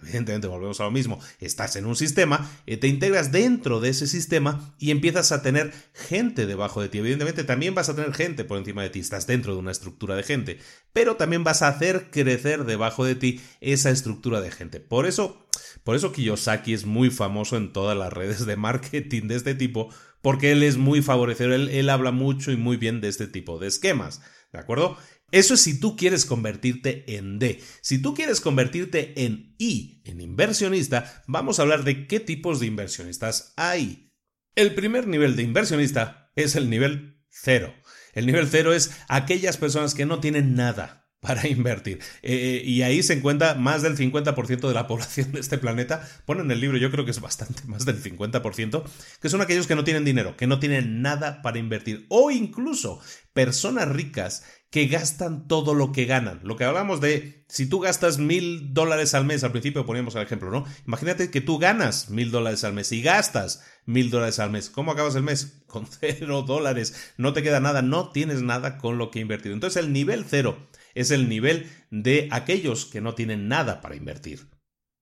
Speaker 2: Evidentemente, volvemos a lo mismo. Estás en un sistema, eh, te integras dentro de ese sistema y empiezas a tener gente debajo de ti. Evidentemente, también vas a tener gente por encima de ti. Estás dentro de una estructura de gente, pero también vas a hacer crecer debajo de ti esa estructura de gente. Por eso, por eso Kiyosaki es muy famoso en todas las redes de marketing de este tipo, porque él es muy favorecedor. Él, él habla mucho y muy bien de este tipo de esquemas. ¿De acuerdo? Eso es si tú quieres convertirte en D. Si tú quieres convertirte en I, en inversionista, vamos a hablar de qué tipos de inversionistas hay. El primer nivel de inversionista es el nivel cero. El nivel cero es aquellas personas que no tienen nada, para invertir. Eh, eh, y ahí se encuentra más del 50% de la población de este planeta. Ponen en el libro, yo creo que es bastante más del 50%, que son aquellos que no tienen dinero, que no tienen nada para invertir. O incluso personas ricas que gastan todo lo que ganan. Lo que hablamos de si tú gastas mil dólares al mes, al principio poníamos el ejemplo, ¿no? Imagínate que tú ganas mil dólares al mes y gastas mil dólares al mes. ¿Cómo acabas el mes? Con cero dólares. No te queda nada, no tienes nada con lo que invertir. Entonces el nivel cero es el nivel de aquellos que no tienen nada para invertir.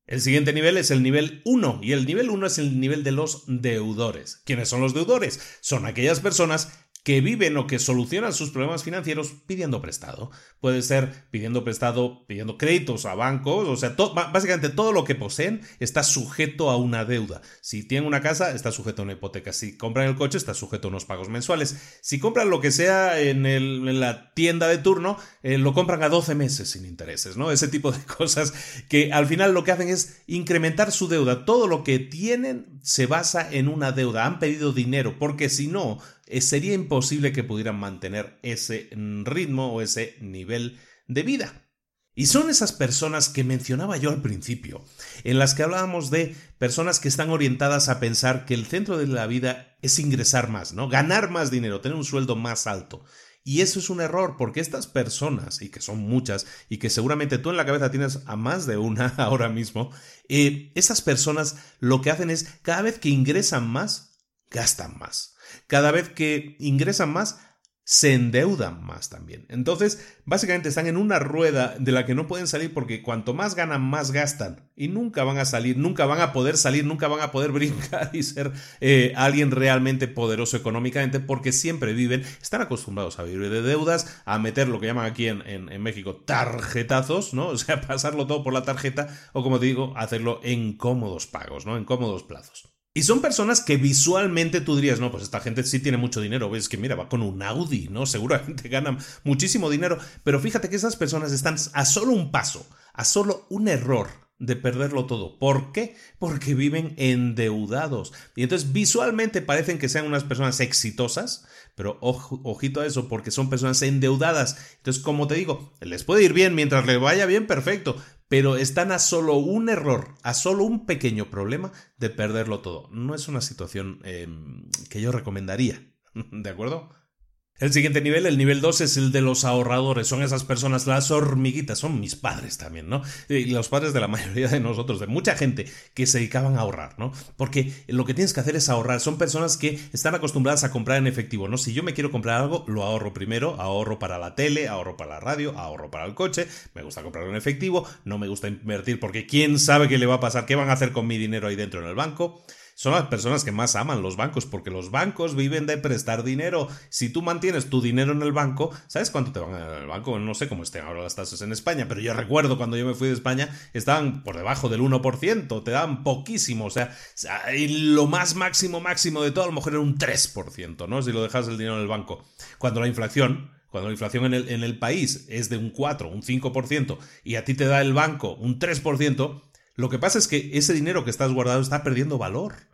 Speaker 2: El siguiente nivel es el nivel 1 y el nivel 1 es el nivel de los deudores. ¿Quiénes son los deudores? Son aquellas personas que viven o que solucionan sus problemas financieros pidiendo prestado. Puede ser pidiendo prestado, pidiendo créditos a bancos, o sea, básicamente todo lo que poseen está sujeto a una deuda. Si tienen una casa, está sujeto a una hipoteca. Si compran el coche, está sujeto a unos pagos mensuales. Si compran lo que sea en, la tienda de turno, eh, lo compran a 12 meses sin intereses, ¿no? Ese tipo de cosas que al final lo que hacen es incrementar su deuda. Todo lo que tienen se basa en una deuda. Han pedido dinero porque si no, eh, sería imposible que pudieran mantener ese mm, ritmo o ese nivel de vida. Y son esas personas que mencionaba yo al principio, en las que hablábamos de personas que están orientadas a pensar que el centro de la vida es ingresar más, ¿no? Ganar más dinero, tener un sueldo más alto. Y eso es un error, porque estas personas, y que son muchas, y que seguramente tú en la cabeza tienes a más de una ahora mismo, eh, esas personas lo que hacen es, cada vez que ingresan más, gastan más. Cada vez que ingresan más, se endeudan más también. Entonces, básicamente están en una rueda de la que no pueden salir porque cuanto más ganan, más gastan. Y nunca van a salir, nunca van a poder salir, nunca van a poder brincar y ser eh, alguien realmente poderoso económicamente porque siempre viven, están acostumbrados a vivir de deudas, a meter lo que llaman aquí en, en México tarjetazos, ¿no? O sea, pasarlo todo por la tarjeta o como digo, hacerlo en cómodos pagos, ¿no? En cómodos plazos. Y son personas que visualmente tú dirías, no, pues esta gente sí tiene mucho dinero, ves que mira, va con un Audi, ¿no? Seguramente ganan muchísimo dinero, pero fíjate que esas personas están a solo un paso, a solo un error de perderlo todo. ¿Por qué? Porque viven endeudados. Y entonces visualmente parecen que sean unas personas exitosas, pero ojito a eso, porque son personas endeudadas. Entonces, como te digo, les puede ir bien mientras le vaya bien, perfecto, pero están a solo un error, a solo un pequeño problema de perderlo todo. No es una situación em, que yo recomendaría. ¿De acuerdo? El siguiente nivel, el nivel 2, es el de los ahorradores. Son esas personas, las hormiguitas, son mis padres también, ¿no? Y los padres de la mayoría de nosotros, de mucha gente que se dedicaban a ahorrar, ¿no? Porque lo que tienes que hacer es ahorrar. Son personas que están acostumbradas a comprar en efectivo, ¿no? Si yo me quiero comprar algo, lo ahorro primero, ahorro para la tele, ahorro para la radio, ahorro para el coche, me gusta comprarlo en efectivo, no me gusta invertir porque quién sabe qué le va a pasar, qué van a hacer con mi dinero ahí dentro en el banco son las personas que más aman los bancos, porque los bancos viven de prestar dinero. Si tú mantienes tu dinero en el banco, ¿sabes cuánto te van a dar el banco? No sé cómo estén ahora las tasas en España, pero yo recuerdo cuando yo me fui de España, estaban por debajo del 1%, te daban poquísimo, o sea, lo más máximo, máximo de todo, a lo mejor era un 3%, ¿no? Si lo dejas el dinero en el banco. Cuando la inflación cuando la inflación en el, en el, país es de un 4, un 5% y a ti te da el banco un 3%, lo que pasa es que ese dinero que estás guardado está perdiendo valor.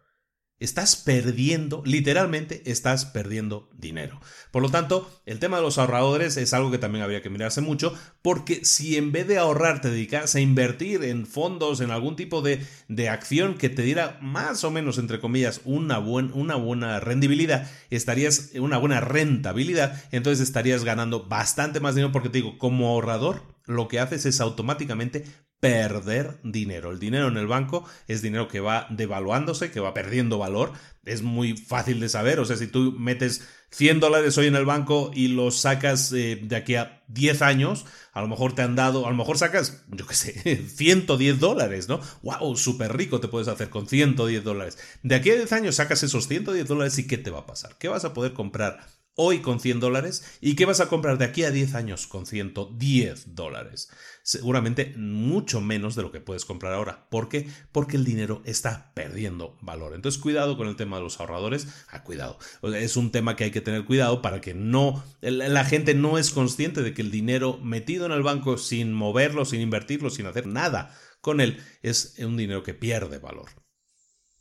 Speaker 2: Estás perdiendo, literalmente estás perdiendo dinero. Por lo tanto, el tema de los ahorradores es algo que también habría que mirarse mucho, porque si en vez de ahorrar te dedicas a invertir en fondos, en algún tipo de, de acción que te diera más o menos, entre comillas, una, una buena rendibilidad, estarías, una buena rentabilidad, entonces estarías ganando bastante más dinero porque te digo, como ahorrador, lo que haces es automáticamente perder dinero. El dinero en el banco es dinero que va devaluándose, que va perdiendo valor. Es muy fácil de saber. O sea, si tú metes 100 dólares hoy en el banco y los sacas eh, de aquí a 10 años, a lo mejor te han dado, a lo mejor sacas, yo qué sé, 110 dólares, ¿no? ¡Wow! Súper rico te puedes hacer con 110 dólares. De aquí a 10 años sacas esos 110 dólares y ¿qué te va a pasar? ¿Qué vas a poder comprar hoy con 100 dólares y qué vas a comprar de aquí a 10 años con 110 dólares. Seguramente mucho menos de lo que puedes comprar ahora. ¿Por qué? Porque el dinero está perdiendo valor. Entonces cuidado con el tema de los ahorradores. Ah, cuidado. Es un tema que hay que tener cuidado para que no la gente no es consciente de que el dinero metido en el banco sin moverlo, sin invertirlo, sin hacer nada con él es un dinero que pierde valor.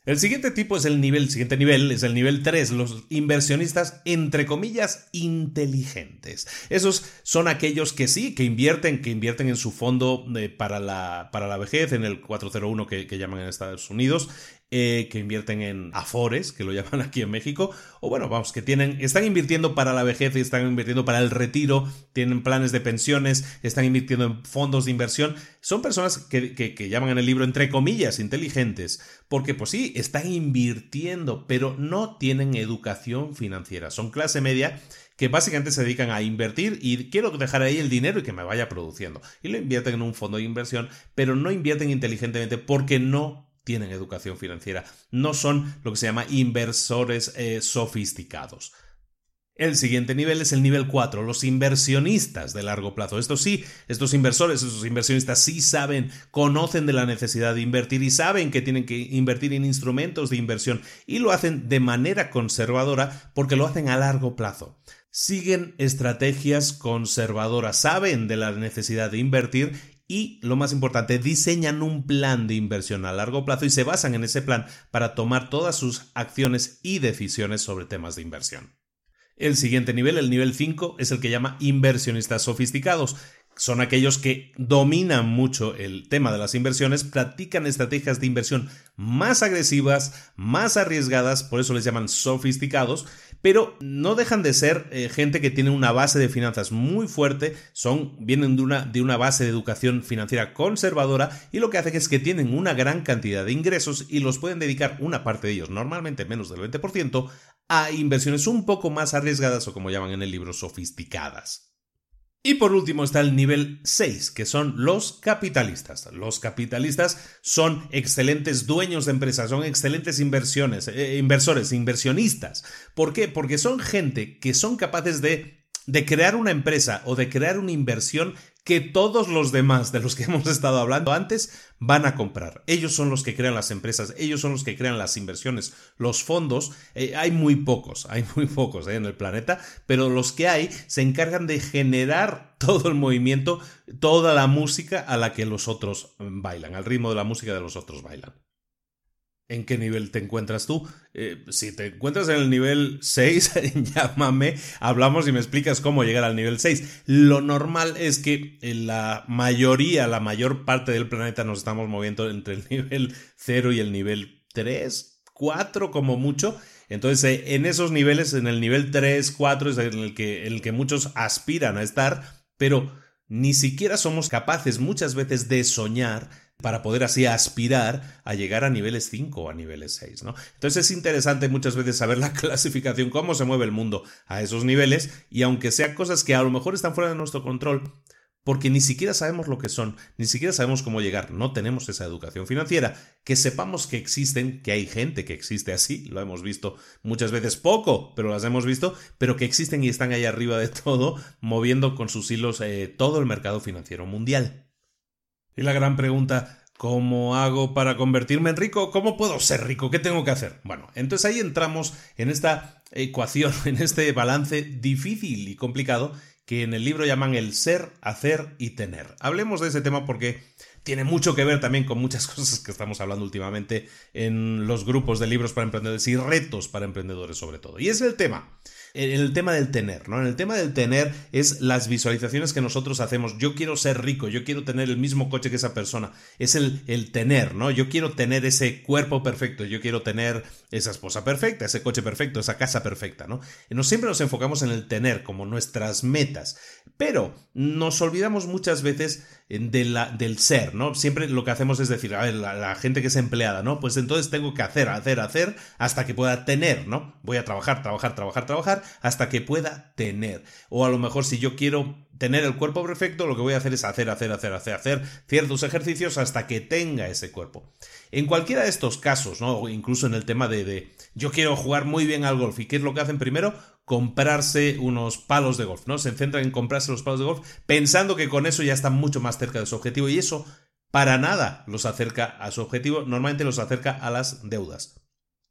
Speaker 2: El siguiente tipo es el nivel, siguiente nivel es el nivel 3, los inversionistas entre comillas inteligentes. Esos son aquellos que sí, que invierten, que invierten en su fondo para, la, para la vejez, en el 401 que, que llaman en Estados Unidos, eh, que invierten en Afores, que lo llaman aquí en México, o bueno, vamos, que tienen, están invirtiendo para la vejez y están invirtiendo para el retiro, tienen planes de pensiones, están invirtiendo en fondos de inversión. Son personas que, que llaman en el libro, entre comillas, inteligentes, porque pues sí, están invirtiendo, pero no tienen educación financiera. Son clase media que básicamente se dedican a invertir y quiero dejar ahí el dinero y que me vaya produciendo. Y lo invierten en un fondo de inversión, pero no invierten inteligentemente porque no tienen educación financiera, no son lo que se llama inversores eh, sofisticados. El siguiente nivel es el nivel 4, los inversionistas de largo plazo. Esto sí, estos inversores, estos inversionistas sí saben, conocen de la necesidad de invertir y saben que tienen que invertir en instrumentos de inversión y lo hacen de manera conservadora porque lo hacen a largo plazo. Siguen estrategias conservadoras, saben de la necesidad de invertir y, lo más importante, diseñan un plan de inversión a largo plazo y se basan en ese plan para tomar todas sus acciones y decisiones sobre temas de inversión. El siguiente nivel, el nivel 5, es el que llama inversionistas sofisticados. Son aquellos que dominan mucho el tema de las inversiones, practican estrategias de inversión más agresivas, más arriesgadas, por eso les llaman sofisticados, pero no dejan de ser eh, gente que tiene una base de finanzas muy fuerte, son, vienen de una, de una base de educación financiera conservadora y lo que hacen es que tienen una gran cantidad de ingresos y los pueden dedicar una parte de ellos, normalmente menos del 20%, a inversiones un poco más arriesgadas o como llaman en el libro, sofisticadas. Y por último está el nivel 6, que son los capitalistas. Los capitalistas son excelentes dueños de empresas, son excelentes inversiones, eh, inversores, inversionistas. ¿Por qué? Porque son gente que son capaces de, de crear una empresa o de crear una inversión que todos los demás de los que hemos estado hablando antes van a comprar. Ellos son los que crean las empresas, ellos son los que crean las inversiones, los fondos. Eh, hay muy pocos, hay muy pocos eh, en el planeta, pero los que hay se encargan de generar todo el movimiento, toda la música a la que los otros bailan, al ritmo de la música de los otros bailan en qué nivel te encuentras tú. Eh, si te encuentras en el nivel 6, llámame, hablamos y me explicas cómo llegar al nivel 6. Lo normal es que en la mayoría, la mayor parte del planeta nos estamos moviendo entre el nivel 0 y el nivel 3, 4 como mucho. Entonces, eh, en esos niveles, en el nivel 3, 4 es en el que, en el que muchos aspiran a estar, pero ni siquiera somos capaces muchas veces de soñar para poder así aspirar a llegar a niveles 5 o a niveles 6, ¿no? Entonces es interesante muchas veces saber la clasificación, cómo se mueve el mundo a esos niveles y aunque sean cosas que a lo mejor están fuera de nuestro control, porque ni siquiera sabemos lo que son, ni siquiera sabemos cómo llegar, no tenemos esa educación financiera, que sepamos que existen, que hay gente que existe así, lo hemos visto muchas veces poco, pero las hemos visto, pero que existen y están ahí arriba de todo, moviendo con sus hilos eh, todo el mercado financiero mundial. Y la gran pregunta, ¿cómo hago para convertirme en rico? ¿Cómo puedo ser rico? ¿Qué tengo que hacer? Bueno, entonces ahí entramos en esta ecuación, en este balance difícil y complicado que en el libro llaman el ser, hacer y tener. Hablemos de ese tema porque tiene mucho que ver también con muchas cosas que estamos hablando últimamente en los grupos de libros para emprendedores y retos para emprendedores sobre todo. Y es el tema en el tema del tener, ¿no? En el tema del tener es las visualizaciones que nosotros hacemos. Yo quiero ser rico, yo quiero tener el mismo coche que esa persona. Es el, el tener, ¿no? Yo quiero tener ese cuerpo perfecto, yo quiero tener esa esposa perfecta, ese coche perfecto, esa casa perfecta, ¿no? No siempre nos enfocamos en el tener como nuestras metas, pero nos olvidamos muchas veces de la, del ser, ¿no? Siempre lo que hacemos es decir, a ver, la, gente que es empleada, ¿no? Pues entonces tengo que hacer, hacer, hacer hasta que pueda tener, ¿no? Voy a trabajar, trabajar, trabajar, trabajar hasta que pueda tener. O a lo mejor si yo quiero tener el cuerpo perfecto, lo que voy a hacer es hacer, hacer, hacer, hacer, hacer ciertos ejercicios hasta que tenga ese cuerpo. En cualquiera de estos casos, ¿no? incluso en el tema de, de, yo quiero jugar muy bien al golf, ¿y qué es lo que hacen primero? Comprarse unos palos de golf, ¿no? Se centran en comprarse los palos de golf pensando que con eso ya están mucho más cerca de su objetivo y eso para nada los acerca a su objetivo, normalmente los acerca a las deudas.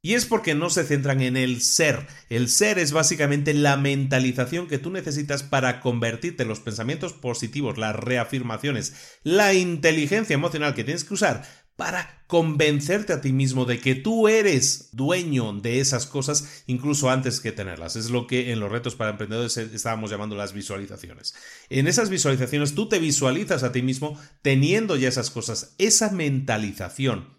Speaker 2: Y es porque no se centran en el ser. El ser es básicamente la mentalización que tú necesitas para convertirte en los pensamientos positivos, las reafirmaciones, la inteligencia emocional que tienes que usar para convencerte a ti mismo de que tú eres dueño de esas cosas incluso antes que tenerlas. Es lo que en los retos para emprendedores estábamos llamando las visualizaciones. En esas visualizaciones tú te visualizas a ti mismo teniendo ya esas cosas, esa mentalización.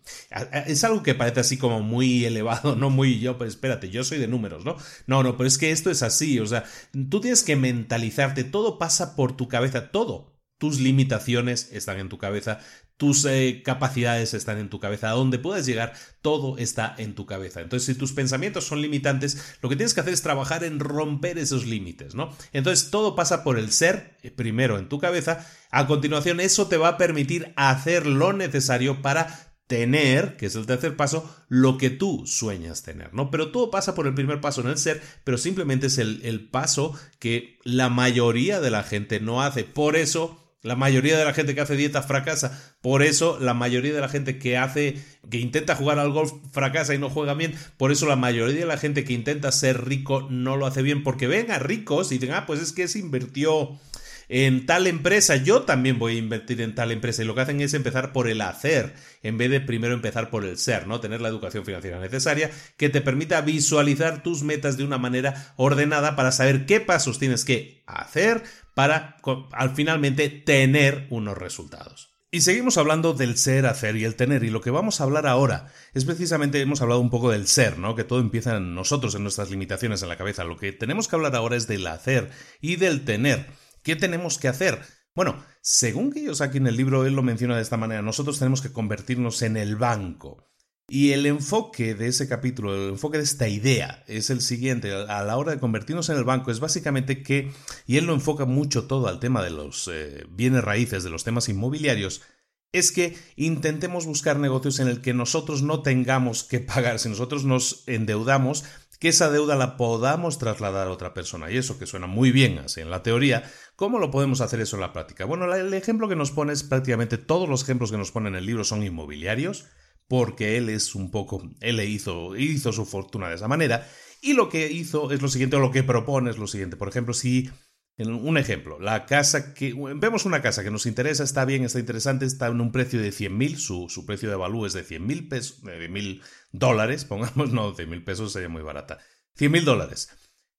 Speaker 2: Es algo que parece así como muy elevado, no muy yo, pues espérate, yo soy de números, ¿no? No, no, pero es que esto es así, o sea, tú tienes que mentalizarte, todo pasa por tu cabeza, todo. Tus limitaciones están en tu cabeza, tus eh, capacidades están en tu cabeza, a donde puedas llegar, todo está en tu cabeza. Entonces, si tus pensamientos son limitantes, lo que tienes que hacer es trabajar en romper esos límites, ¿no? Entonces, todo pasa por el ser, eh, primero en tu cabeza, a continuación eso te va a permitir hacer lo necesario para tener, que es el tercer paso, lo que tú sueñas tener, ¿no? Pero todo pasa por el primer paso en el ser, pero simplemente es el paso que la mayoría de la gente no hace. Por eso la mayoría de la gente que hace dieta fracasa. Por eso la mayoría de la gente que hace, que intenta jugar al golf fracasa y no juega bien. Por eso la mayoría de la gente que intenta ser rico no lo hace bien. Porque ven a ricos y dicen, ah, pues es que se invirtió en tal empresa, yo también voy a invertir en tal empresa. Y lo que hacen es empezar por el hacer, en vez de primero empezar por el ser, ¿no? Tener la educación financiera necesaria que te permita visualizar tus metas de una manera ordenada para saber qué pasos tienes que hacer para al finalmente tener unos resultados. Y seguimos hablando del ser, hacer y el tener. Y lo que vamos a hablar ahora es precisamente, hemos hablado un poco del ser, ¿no? Que todo empieza en nosotros, en nuestras limitaciones en la cabeza. Lo que tenemos que hablar ahora es del hacer y del tener. ¿Qué tenemos que hacer? Bueno, según que yo aquí en el libro, él lo menciona de esta manera, nosotros tenemos que convertirnos en el banco. Y el enfoque de ese capítulo, el enfoque de esta idea es el siguiente, a la hora de convertirnos en el banco es básicamente que, y él lo enfoca mucho todo al tema de los eh, bienes raíces, de los temas inmobiliarios, es que intentemos buscar negocios en el que nosotros no tengamos que pagar, si nosotros nos endeudamos, que esa deuda la podamos trasladar a otra persona. Y eso que suena muy bien así en la teoría, ¿cómo lo podemos hacer eso en la práctica? Bueno, el ejemplo que nos pone es prácticamente todos los ejemplos que nos pone en el libro son inmobiliarios porque él es un poco, él hizo, hizo su fortuna de esa manera, y lo que hizo es lo siguiente, o lo que propone es lo siguiente. Por ejemplo, si, en un ejemplo, la casa que, vemos una casa que nos interesa, está bien, está interesante, está en un precio de 100.000, su, su precio de avalúo es de 100.000 pesos, de mil dólares, pongamos, no, de mil pesos sería muy barata, 100.000 dólares.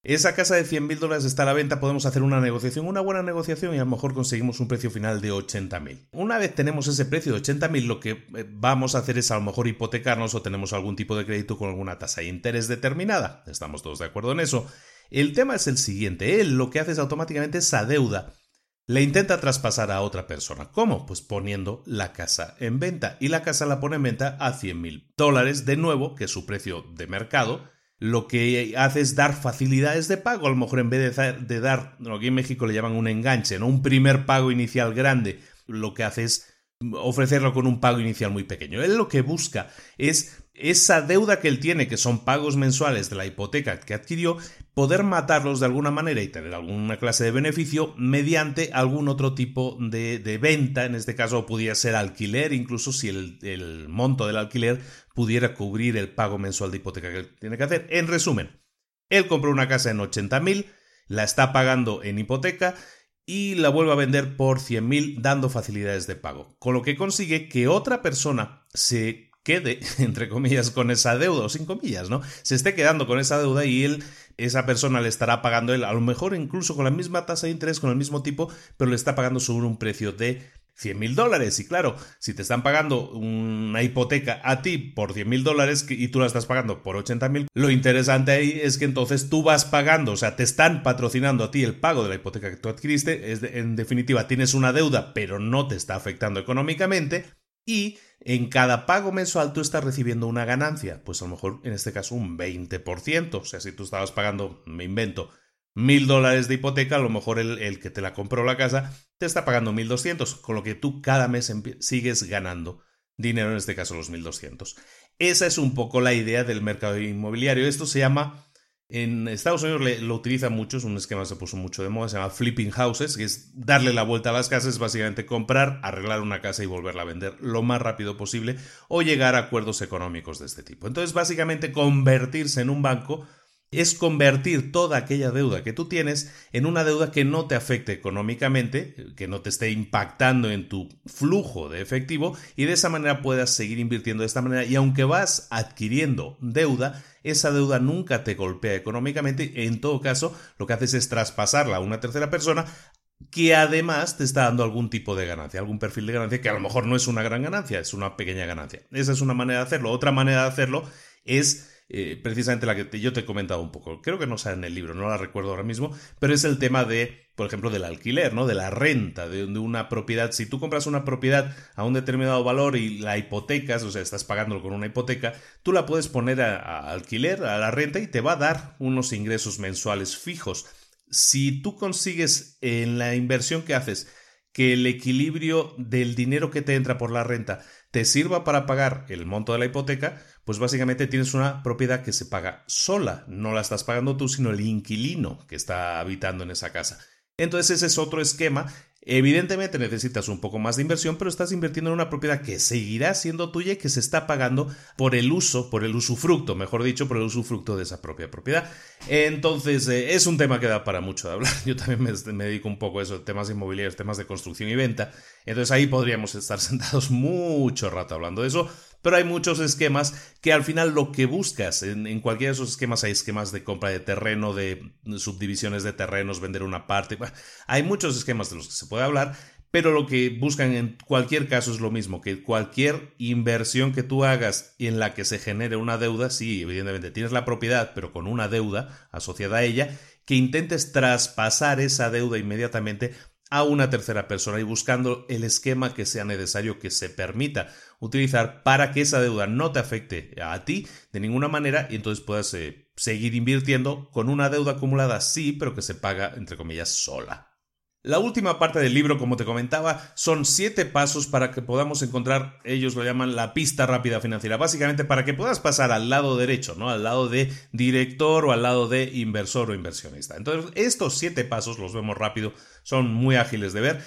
Speaker 2: Esa casa de 100 mil dólares está a la venta, podemos hacer una negociación, una buena negociación y a lo mejor conseguimos un precio final de 80 mil. Una vez tenemos ese precio de 80 mil, lo que eh, vamos a hacer es a lo mejor hipotecarnos o tenemos algún tipo de crédito con alguna tasa de interés determinada. Estamos todos de acuerdo en eso. El tema es el siguiente, él lo que hace es automáticamente esa deuda le intenta traspasar a otra persona. ¿Cómo? Pues poniendo la casa en venta. Y la casa la pone en venta a 100 mil dólares, de nuevo, que es su precio de mercado lo que hace es dar facilidades de pago. A lo mejor en vez de, dar, lo que en México le llaman un enganche, ¿no? Un primer pago inicial grande, lo que hace es ofrecerlo con un pago inicial muy pequeño. Él lo que busca es esa deuda que él tiene, que son pagos mensuales de la hipoteca que adquirió, poder matarlos de alguna manera y tener alguna clase de beneficio mediante algún otro tipo de, venta. En este caso, pudiera ser alquiler, incluso si el, el monto del alquiler pudiera cubrir el pago mensual de hipoteca que él tiene que hacer. En resumen, él compró una casa en 80.000, la está pagando en hipoteca y la vuelve a vender por 100.000 dando facilidades de pago. Con lo que consigue que otra persona se quede, entre comillas, con esa deuda, o sin comillas, ¿no? Se esté quedando con esa deuda y él, esa persona le estará pagando él, a lo mejor incluso con la misma tasa de interés, con el mismo tipo, pero le está pagando sobre un precio de 100 mil dólares. Y claro, si te están pagando una hipoteca a ti por 100 mil dólares y tú la estás pagando por 80 mil, lo interesante ahí es que entonces tú vas pagando, o sea, te están patrocinando a ti el pago de la hipoteca que tú adquiriste. Es en definitiva, tienes una deuda, pero no te está afectando económicamente y en cada pago mensual tú estás recibiendo una ganancia, pues a lo mejor en este caso un 20%, o sea, si tú estabas pagando, me invento, mil dólares de hipoteca, a lo mejor el, que te la compró la casa te está pagando 1.200, con lo que tú cada mes sigues ganando dinero, en este caso los 1.200. Esa es un poco la idea del mercado inmobiliario. Esto se llama en Estados Unidos lo utilizan mucho, es un esquema que se puso mucho de moda, se llama flipping houses, que es darle la vuelta a las casas, básicamente comprar, arreglar una casa y volverla a vender lo más rápido posible o llegar a acuerdos económicos de este tipo. Entonces, básicamente convertirse en un banco es convertir toda aquella deuda que tú tienes en una deuda que no te afecte económicamente, que no te esté impactando en tu flujo de efectivo y de esa manera puedas seguir invirtiendo de esta manera y aunque vas adquiriendo deuda, esa deuda nunca te golpea económicamente, en todo caso lo que haces es traspasarla a una tercera persona que además te está dando algún tipo de ganancia, algún perfil de ganancia que a lo mejor no es una gran ganancia, es una pequeña ganancia. Esa es una manera de hacerlo. Otra manera de hacerlo es eh, precisamente la que yo te he comentado un poco. Creo que no sale en el libro, no la recuerdo ahora mismo, pero es el tema de, por ejemplo, del alquiler, ¿no? De la renta de, una propiedad. Si tú compras una propiedad a un determinado valor y la hipotecas, o sea, estás pagándolo con una hipoteca, tú la puedes poner a alquiler, a la renta y te va a dar unos ingresos mensuales fijos. Si tú consigues en la inversión que haces que el equilibrio del dinero que te entra por la renta te sirva para pagar el monto de la hipoteca, pues básicamente tienes una propiedad que se paga sola. No la estás pagando tú, sino el inquilino que está habitando en esa casa. Entonces ese es otro esquema Evidentemente necesitas un poco más de inversión, pero estás invirtiendo en una propiedad que seguirá siendo tuya y que se está pagando por el uso, por el usufructo, mejor dicho, por el usufructo de esa propia propiedad. Entonces, eh, es un tema que da para mucho de hablar. Yo también me, dedico un poco a eso, temas inmobiliarios, temas de construcción y venta. Entonces ahí podríamos estar sentados mucho rato hablando de eso, pero hay muchos esquemas que al final lo que buscas, en, cualquiera de esos esquemas hay esquemas de compra de terreno, de subdivisiones de terrenos, vender una parte, hay muchos esquemas de los que se puede hablar, pero lo que buscan en cualquier caso es lo mismo, que cualquier inversión que tú hagas en la que se genere una deuda, sí, evidentemente tienes la propiedad, pero con una deuda asociada a ella, que intentes traspasar esa deuda inmediatamente a una tercera persona y buscando el esquema que sea necesario que se permita utilizar para que esa deuda no te afecte a ti de ninguna manera y entonces puedas eh, seguir invirtiendo con una deuda acumulada sí, pero que se paga entre comillas sola. La última parte del libro, como te comentaba, son siete pasos para que podamos encontrar, ellos lo llaman la pista rápida financiera, básicamente para que puedas pasar al lado derecho, ¿no? Al lado de director o al lado de inversor o inversionista. Entonces, estos siete pasos los vemos rápido, son muy ágiles de ver,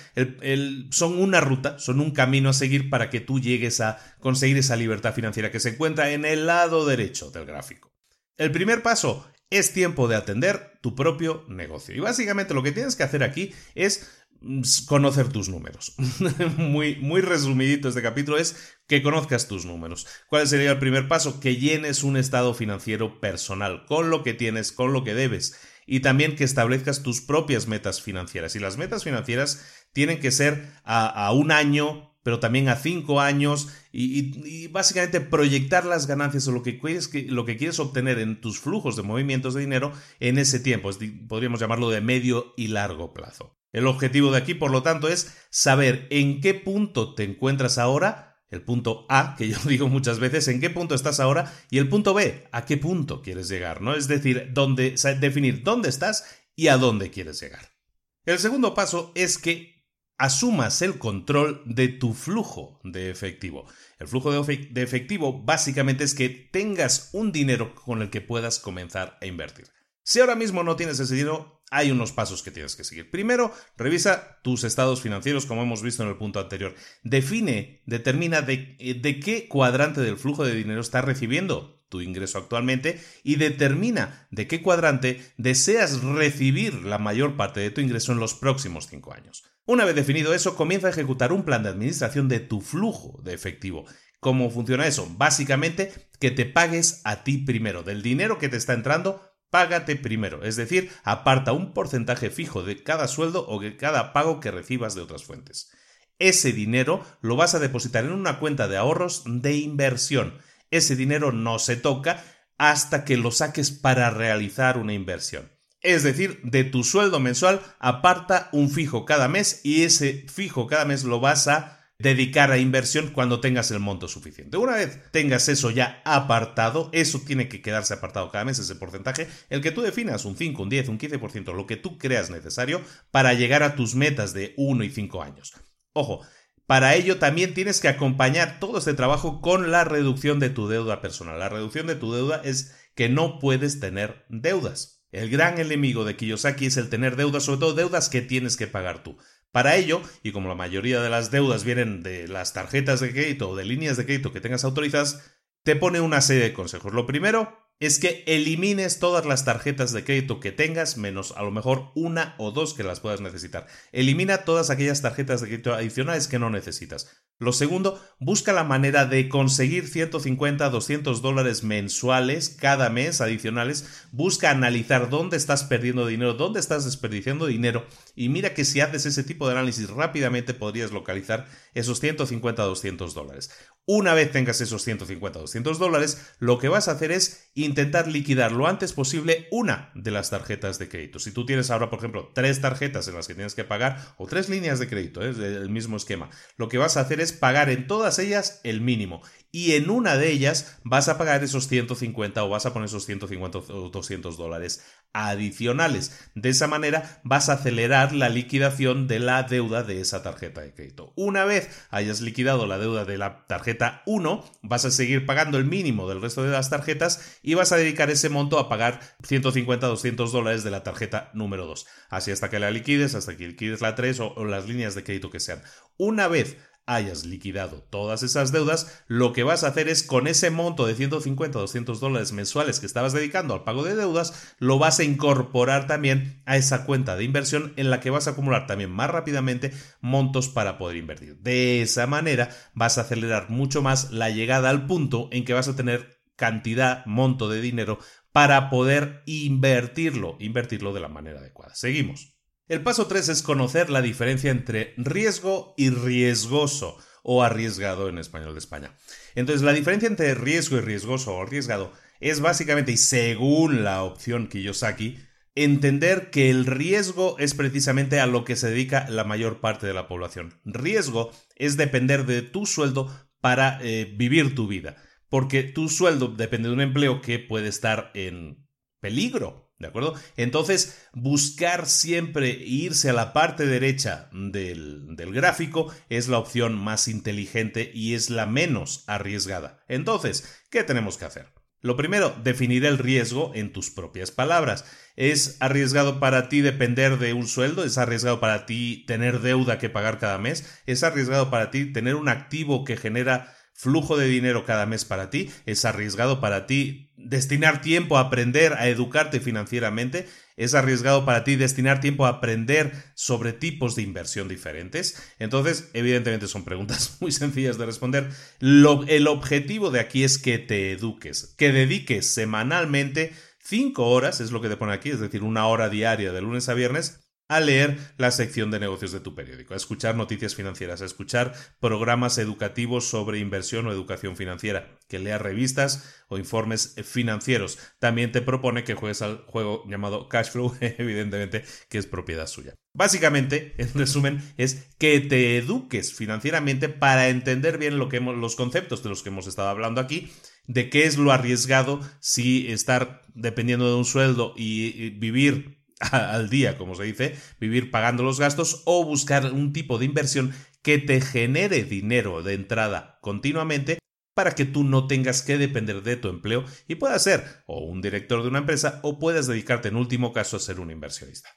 Speaker 2: son una ruta, son un camino a seguir para que tú llegues a conseguir esa libertad financiera que se encuentra en el lado derecho del gráfico. El primer paso es tiempo de atender tu propio negocio. Y básicamente lo que tienes que hacer aquí es mm, conocer tus números. muy, muy resumidito este capítulo es que conozcas tus números. ¿Cuál sería el primer paso? Que llenes un estado financiero personal con lo que tienes, con lo que debes. Y también que establezcas tus propias metas financieras. Y las metas financieras tienen que ser a, a un año, pero también a cinco años y, básicamente proyectar las ganancias o lo que, quieres, lo que quieres obtener en tus flujos de movimientos de dinero en ese tiempo. podríamos llamarlo de medio y largo plazo. El objetivo de aquí, por lo tanto, es saber en qué punto te encuentras ahora, el punto A, que yo digo muchas veces, en qué punto estás ahora, y el punto B, a qué punto quieres llegar, ¿no? Es decir, dónde, definir dónde estás y a dónde quieres llegar. El segundo paso es que asumas el control de tu flujo de efectivo. El flujo de efectivo básicamente es que tengas un dinero con el que puedas comenzar a invertir. Si ahora mismo no tienes ese dinero, hay unos pasos que tienes que seguir. Primero, revisa tus estados financieros, como hemos visto en el punto anterior. Define, determina de, de qué cuadrante del flujo de dinero estás recibiendo tu ingreso actualmente y determina de qué cuadrante deseas recibir la mayor parte de tu ingreso en los próximos cinco años. Una vez definido eso, comienza a ejecutar un plan de administración de tu flujo de efectivo. ¿Cómo funciona eso? Básicamente que te pagues a ti primero. Del dinero que te está entrando, págate primero. Es decir, aparta un porcentaje fijo de cada sueldo o de cada pago que recibas de otras fuentes. Ese dinero lo vas a depositar en una cuenta de ahorros de inversión. Ese dinero no se toca hasta que lo saques para realizar una inversión. Es decir, de tu sueldo mensual aparta un fijo cada mes y ese fijo cada mes lo vas a dedicar a inversión cuando tengas el monto suficiente. Una vez tengas eso ya apartado, eso tiene que quedarse apartado cada mes, ese porcentaje, el que tú definas, un 5, un 10, un 15%, lo que tú creas necesario para llegar a tus metas de 1 y 5 años. Ojo, para ello también tienes que acompañar todo este trabajo con la reducción de tu deuda personal. La reducción de tu deuda es que no puedes tener deudas. El gran enemigo de Kiyosaki es el tener deudas, sobre todo deudas que tienes que pagar tú. Para ello, y como la mayoría de las deudas vienen de las tarjetas de crédito o de líneas de crédito que tengas autorizadas, te pone una serie de consejos. Lo primero, es que elimines todas las tarjetas de crédito que tengas, menos a lo mejor una o dos que las puedas necesitar. Elimina todas aquellas tarjetas de crédito adicionales que no necesitas. Lo segundo, busca la manera de conseguir 150, 200 dólares mensuales cada mes adicionales. Busca analizar dónde estás perdiendo dinero, dónde estás desperdiciando dinero. Y mira que si haces ese tipo de análisis rápidamente podrías localizar esos 150, 200 dólares. Una vez tengas esos 150, 200 dólares, lo que vas a hacer es intentar liquidar lo antes posible una de las tarjetas de crédito. Si tú tienes ahora, por ejemplo, tres tarjetas en las que tienes que pagar o tres líneas de crédito, es el mismo esquema, lo que vas a hacer es pagar en todas ellas el mínimo. Y en una de ellas vas a pagar esos 150 o vas a poner esos 150 o 200 dólares adicionales. De esa manera vas a acelerar la liquidación de la deuda de esa tarjeta de crédito. Una vez hayas liquidado la deuda de la tarjeta 1, vas a seguir pagando el mínimo del resto de las tarjetas y vas a dedicar ese monto a pagar 150 200 dólares de la tarjeta número 2. Así hasta que la liquides, hasta que liquides la 3 o, o las líneas de crédito que sean. Una vez hayas liquidado todas esas deudas, lo que vas a hacer es con ese monto de 150 o 200 dólares mensuales que estabas dedicando al pago de deudas, lo vas a incorporar también a esa cuenta de inversión en la que vas a acumular también más rápidamente montos para poder invertir. De esa manera vas a acelerar mucho más la llegada al punto en que vas a tener cantidad, monto de dinero para poder invertirlo, invertirlo de la manera adecuada. Seguimos. El paso 3 es conocer la diferencia entre riesgo y riesgoso o arriesgado en español de España. Entonces, la diferencia entre riesgo y riesgoso o arriesgado es básicamente, y según la opción Kiyosaki, entender que el riesgo es precisamente a lo que se dedica la mayor parte de la población. Riesgo es depender de tu sueldo para eh, vivir tu vida, porque tu sueldo depende de un empleo que puede estar en peligro ¿De acuerdo? Entonces, buscar siempre irse a la parte derecha del, del, gráfico es la opción más inteligente y es la menos arriesgada. Entonces, ¿qué tenemos que hacer? Lo primero, definir el riesgo en tus propias palabras. ¿Es arriesgado para ti depender de un sueldo? ¿Es arriesgado para ti tener deuda que pagar cada mes? ¿Es arriesgado para ti tener un activo que genera flujo de dinero cada mes para ti, es arriesgado para ti destinar tiempo a aprender a educarte financieramente, es arriesgado para ti destinar tiempo a aprender sobre tipos de inversión diferentes. Entonces, evidentemente son preguntas muy sencillas de responder. el objetivo de aquí es que te eduques, que dediques semanalmente 5 horas, es lo que te pone aquí, es decir, una hora diaria de lunes a viernes, a leer la sección de negocios de tu periódico, a escuchar noticias financieras, a escuchar programas educativos sobre inversión o educación financiera, que leas revistas o informes financieros. También te propone que juegues al juego llamado Cashflow, evidentemente, que es propiedad suya. Básicamente, en resumen, es que te eduques financieramente para entender bien lo que los conceptos de los que hemos estado hablando aquí de qué es lo arriesgado si estar dependiendo de un sueldo y vivir al día, como se dice, vivir pagando los gastos o buscar un tipo de inversión que te genere dinero de entrada continuamente para que tú no tengas que depender de tu empleo y puedas ser o un director de una empresa o puedas dedicarte en último caso a ser un inversionista.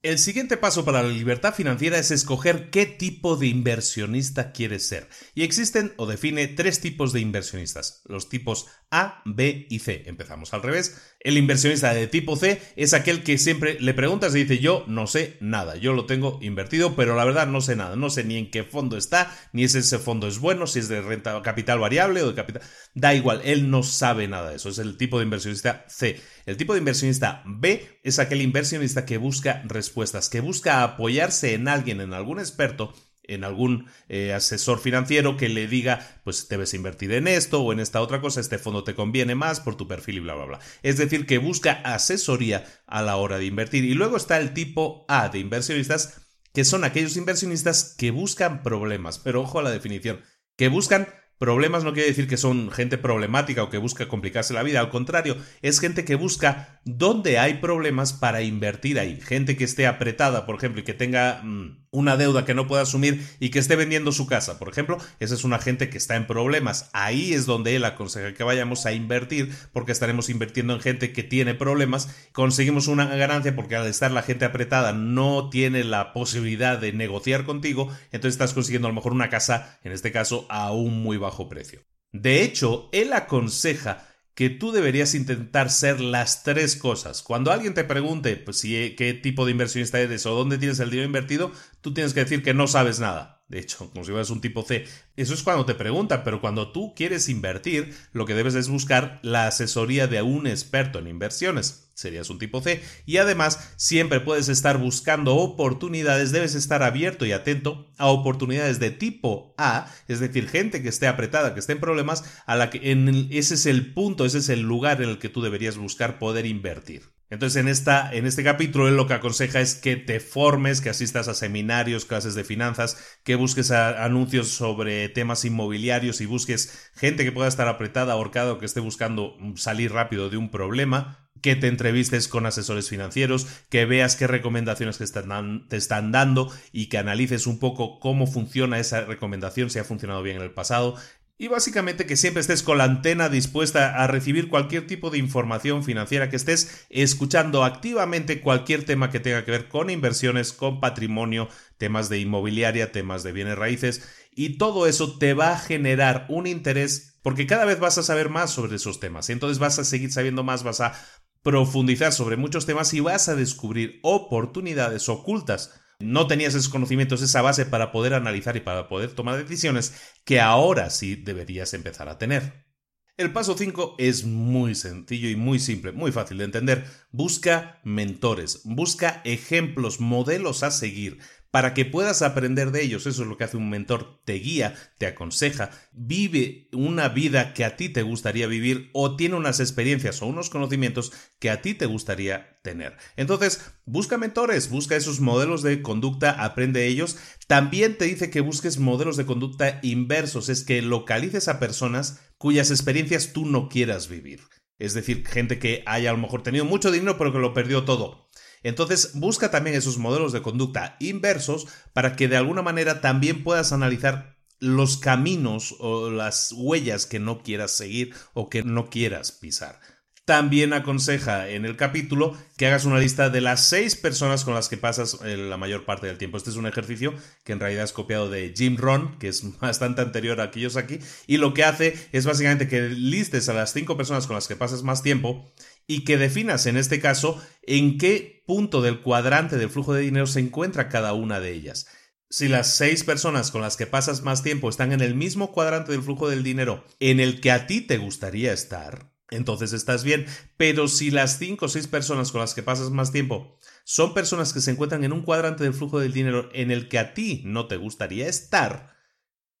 Speaker 2: El siguiente paso para la libertad financiera es escoger qué tipo de inversionista quieres ser. Y existen o define tres tipos de inversionistas, los tipos A, B y C. Empezamos al revés. El inversionista de tipo C es aquel que siempre le preguntas y dice yo no sé nada, yo lo tengo invertido, pero la verdad no sé nada, no sé ni en qué fondo está, ni si ese fondo es bueno, si es de renta capital variable o de capital... Da igual, él no sabe nada de eso, es el tipo de inversionista C. El tipo de inversionista B es aquel inversionista que busca respuestas, que busca apoyarse en alguien, en algún experto, en algún eh, asesor financiero que le diga, pues debes invertir en esto o en esta otra cosa, este fondo te conviene más por tu perfil y bla, bla, bla. Es decir, que busca asesoría a la hora de invertir. Y luego está el tipo A de inversionistas, que son aquellos inversionistas que buscan problemas, pero ojo a la definición, que buscan Problemas no quiere decir que son gente problemática o que busca complicarse la vida, al contrario, es gente que busca dónde hay problemas para invertir ahí. Gente que esté apretada, por ejemplo, y que tenga mm, una deuda que no pueda asumir y que esté vendiendo su casa, por ejemplo, esa es una gente que está en problemas. Ahí es donde él aconseja que vayamos a invertir porque estaremos invirtiendo en gente que tiene problemas, conseguimos una ganancia porque al estar la gente apretada no tiene la posibilidad de negociar contigo, entonces estás consiguiendo a lo mejor una casa, en este caso, a un muy bajo precio. De hecho, él aconseja que tú deberías intentar ser las tres cosas. Cuando alguien te pregunte pues, si, qué tipo de inversionista eres o dónde tienes el dinero invertido, tú tienes que decir que no sabes nada. De hecho, como si fueras un tipo C. Eso es cuando te preguntan, pero cuando tú quieres invertir, lo que debes es buscar la asesoría de un experto en inversiones. Serías un tipo C. Y además, siempre puedes estar buscando oportunidades, debes estar abierto y atento a oportunidades de tipo A, es decir, gente que esté apretada, que esté en problemas, a la que en ese es el punto, ese es el lugar en el que tú deberías buscar poder invertir. Entonces, en, esta, en este capítulo, él lo que aconseja es que te formes, que asistas a seminarios, clases de finanzas, que busques anuncios sobre temas inmobiliarios y busques gente que pueda estar apretada, ahorcada o que esté buscando salir rápido de un problema, que te entrevistes con asesores financieros, que veas qué recomendaciones están, te están dando y que analices un poco cómo funciona esa recomendación, si ha funcionado bien en el pasado, y básicamente que siempre estés con la antena dispuesta a recibir cualquier tipo de información financiera, que estés escuchando activamente cualquier tema que tenga que ver con inversiones, con patrimonio, temas de inmobiliaria, temas de bienes raíces, y todo eso te va a generar un interés porque cada vez vas a saber más sobre esos temas, entonces vas a seguir sabiendo más, vas a profundizar sobre muchos temas y vas a descubrir oportunidades ocultas no tenías esos conocimientos, esa base para poder analizar y para poder tomar decisiones que ahora sí deberías empezar a tener. El paso 5 es muy sencillo y muy simple, muy fácil de entender. Busca mentores, busca ejemplos, modelos a seguir, para que puedas aprender de ellos. Eso es lo que hace un mentor. Te guía, te aconseja, vive una vida que a ti te gustaría vivir o tiene unas experiencias o unos conocimientos que a ti te gustaría tener. Entonces, busca mentores, busca esos modelos de conducta, aprende de ellos. También te dice que busques modelos de conducta inversos, es que localices a personas cuyas experiencias tú no quieras vivir. Es decir, gente que haya a lo mejor tenido mucho dinero pero que lo perdió todo entonces busca también esos modelos de conducta inversos para que de alguna manera también puedas analizar los caminos o las huellas que no quieras seguir o que no quieras pisar. También aconseja en el capítulo que hagas una lista de las seis personas con las que pasas eh, la mayor parte del tiempo. Este es un ejercicio que en realidad es copiado de Jim Ron, que es bastante anterior a aquellos aquí, y lo que hace es básicamente que listes a las cinco personas con las que pasas más tiempo y que definas en este caso en qué punto del cuadrante del flujo de dinero se encuentra cada una de ellas. Si las seis personas con las que pasas más tiempo están en el mismo cuadrante del flujo del dinero en el que a ti te gustaría estar, entonces estás bien. Pero si las cinco o seis personas con las que pasas más tiempo son personas que se encuentran en un cuadrante del flujo del dinero en el que a ti no te gustaría estar,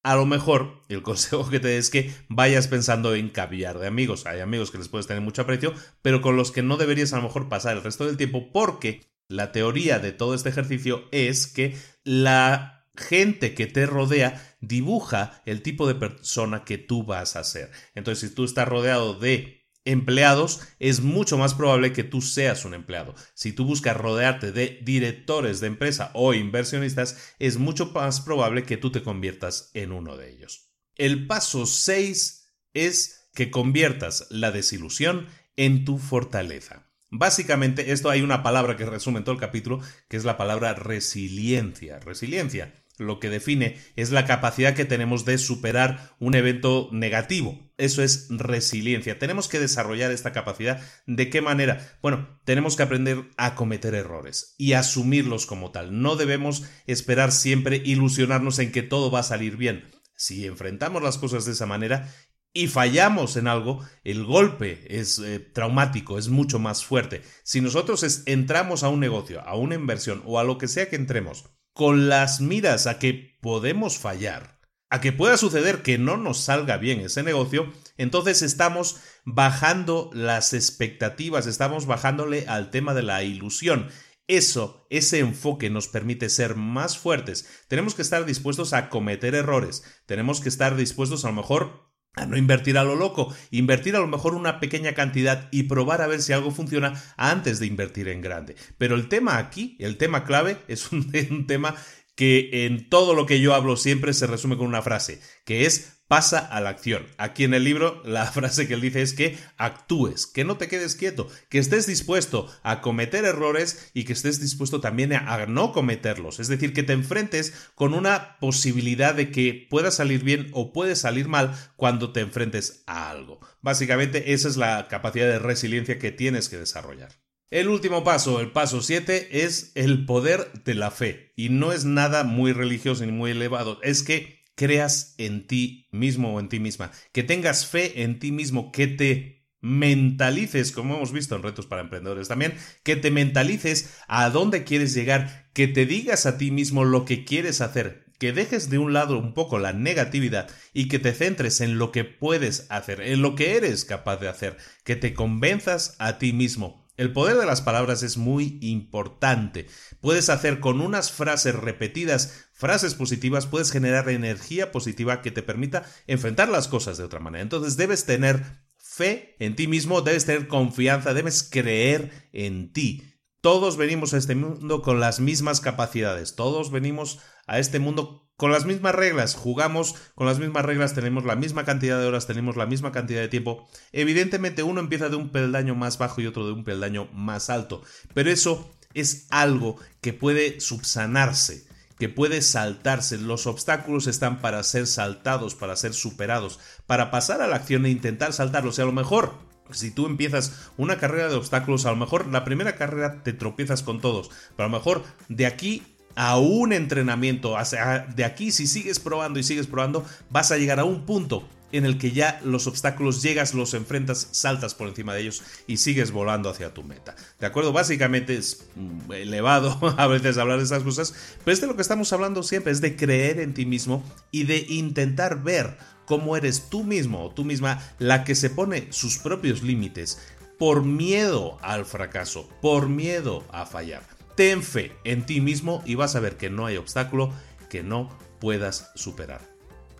Speaker 2: a lo mejor el consejo que te doy es que vayas pensando en cambiar de amigos. Hay amigos que les puedes tener mucho aprecio, pero con los que no deberías a lo mejor pasar el resto del tiempo porque la teoría de todo este ejercicio es que la gente que te rodea dibuja el tipo de persona que tú vas a ser. Entonces, si tú estás rodeado de empleados, es mucho más probable que tú seas un empleado. Si tú buscas rodearte de directores de empresa o inversionistas, es mucho más probable que tú te conviertas en uno de ellos. El paso 6 es que conviertas la desilusión en tu fortaleza. Básicamente, esto hay una palabra que resume todo el capítulo, que es la palabra resiliencia. Resiliencia lo que define es la capacidad que tenemos de superar un evento negativo. Eso es resiliencia. Tenemos que desarrollar esta capacidad. ¿De qué manera? Bueno, tenemos que aprender a cometer errores y asumirlos como tal. No debemos esperar siempre ilusionarnos en que todo va a salir bien. Si enfrentamos las cosas de esa manera y fallamos en algo, el golpe es eh, traumático, es mucho más fuerte. Si nosotros entramos a un negocio, a una inversión o a lo que sea que entremos, con las miras a que podemos fallar, a que pueda suceder que no nos salga bien ese negocio, entonces estamos bajando las expectativas, estamos bajándole al tema de la ilusión. Eso, ese enfoque nos permite ser más fuertes. Tenemos que estar dispuestos a cometer errores. Tenemos que estar dispuestos a lo mejor no invertir a lo loco, invertir a lo mejor una pequeña cantidad y probar a ver si algo funciona antes de invertir en grande. Pero el tema aquí, el tema clave, es un, tema que en todo lo que yo hablo siempre se resume con una frase, que es pasa a la acción. Aquí en el libro la frase que él dice es que actúes, que no te quedes quieto, que estés dispuesto a cometer errores y que estés dispuesto también a, no cometerlos. Es decir, que te enfrentes con una posibilidad de que pueda salir bien o puede salir mal cuando te enfrentes a algo. Básicamente esa es la capacidad de resiliencia que tienes que desarrollar. El último paso, el paso 7, es el poder de la fe. Y no es nada muy religioso ni muy elevado, es que creas en ti mismo o en ti misma, que tengas fe en ti mismo, que te mentalices, como hemos visto en retos para emprendedores también, que te mentalices a dónde quieres llegar, que te digas a ti mismo lo que quieres hacer, que dejes de un lado un poco la negatividad y que te centres en lo que puedes hacer, en lo que eres capaz de hacer, que te convenzas a ti mismo. El poder de las palabras es muy importante. Puedes hacer con unas frases repetidas frases positivas, puedes generar energía positiva que te permita enfrentar las cosas de otra manera. Entonces debes tener fe en ti mismo, debes tener confianza, debes creer en ti. Todos venimos a este mundo con las mismas capacidades, todos venimos a este mundo con las mismas reglas, jugamos con las mismas reglas, tenemos la misma cantidad de horas, tenemos la misma cantidad de tiempo. Evidentemente uno empieza de un peldaño más bajo y otro de un peldaño más alto, pero eso es algo que puede subsanarse que puede saltarse. Los obstáculos están para ser saltados, para ser superados, para pasar a la acción e intentar saltarlos. Y a lo mejor, si tú empiezas una carrera de obstáculos, a lo mejor la primera carrera te tropiezas con todos, pero a lo mejor de aquí a un entrenamiento, de aquí si sigues probando y sigues probando, vas a llegar a un punto en el que ya los obstáculos llegas, los enfrentas, saltas por encima de ellos y sigues volando hacia tu meta. ¿De acuerdo? Básicamente es mm, elevado a veces hablar de estas cosas, pero es de lo que estamos hablando siempre, es de creer en ti mismo y de intentar ver cómo eres tú mismo o tú misma la que se pone sus propios límites por miedo al fracaso, por miedo a fallar. Ten fe en ti mismo y vas a ver que no hay obstáculo que no puedas superar.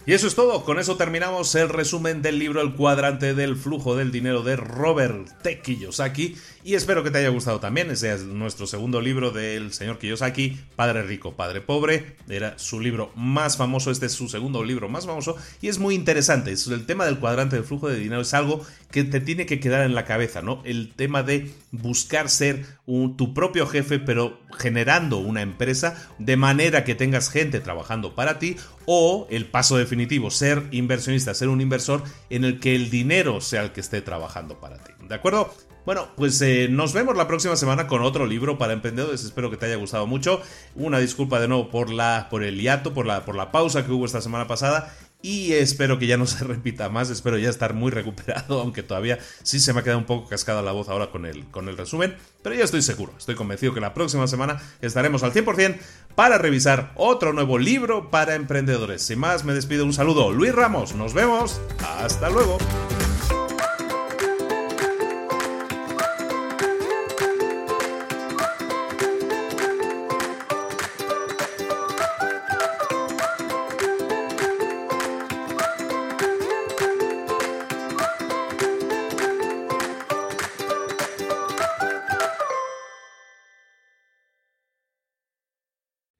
Speaker 2: Y eso es todo, con eso terminamos el resumen del libro El cuadrante del flujo del dinero de Robert T. Kiyosaki y espero que te haya gustado también, ese es nuestro segundo libro del señor Kiyosaki, Padre Rico, Padre Pobre, era su libro más famoso, este es su segundo libro más famoso y es muy interesante, el tema del cuadrante del flujo de dinero es algo que te tiene que quedar en la cabeza, ¿no? El tema de buscar ser tu propio jefe pero generando una empresa de manera que tengas gente trabajando para ti o el paso definitivo, ser inversionista, ser un inversor en el que el dinero sea el que esté trabajando para ti. ¿De acuerdo? Bueno, pues eh, nos vemos la próxima semana con otro libro para emprendedores. Espero que te haya gustado mucho. Una disculpa de nuevo por la por el hiato, por la por la pausa que hubo esta semana pasada y espero que ya no se repita más, espero ya estar muy recuperado, aunque todavía sí se me ha quedado un poco cascada la voz ahora con el, con el resumen, pero ya estoy seguro, estoy convencido que la próxima semana estaremos al 100% para revisar otro nuevo libro para emprendedores. Sin más, me despido, un saludo, Luis Ramos, nos vemos, hasta luego.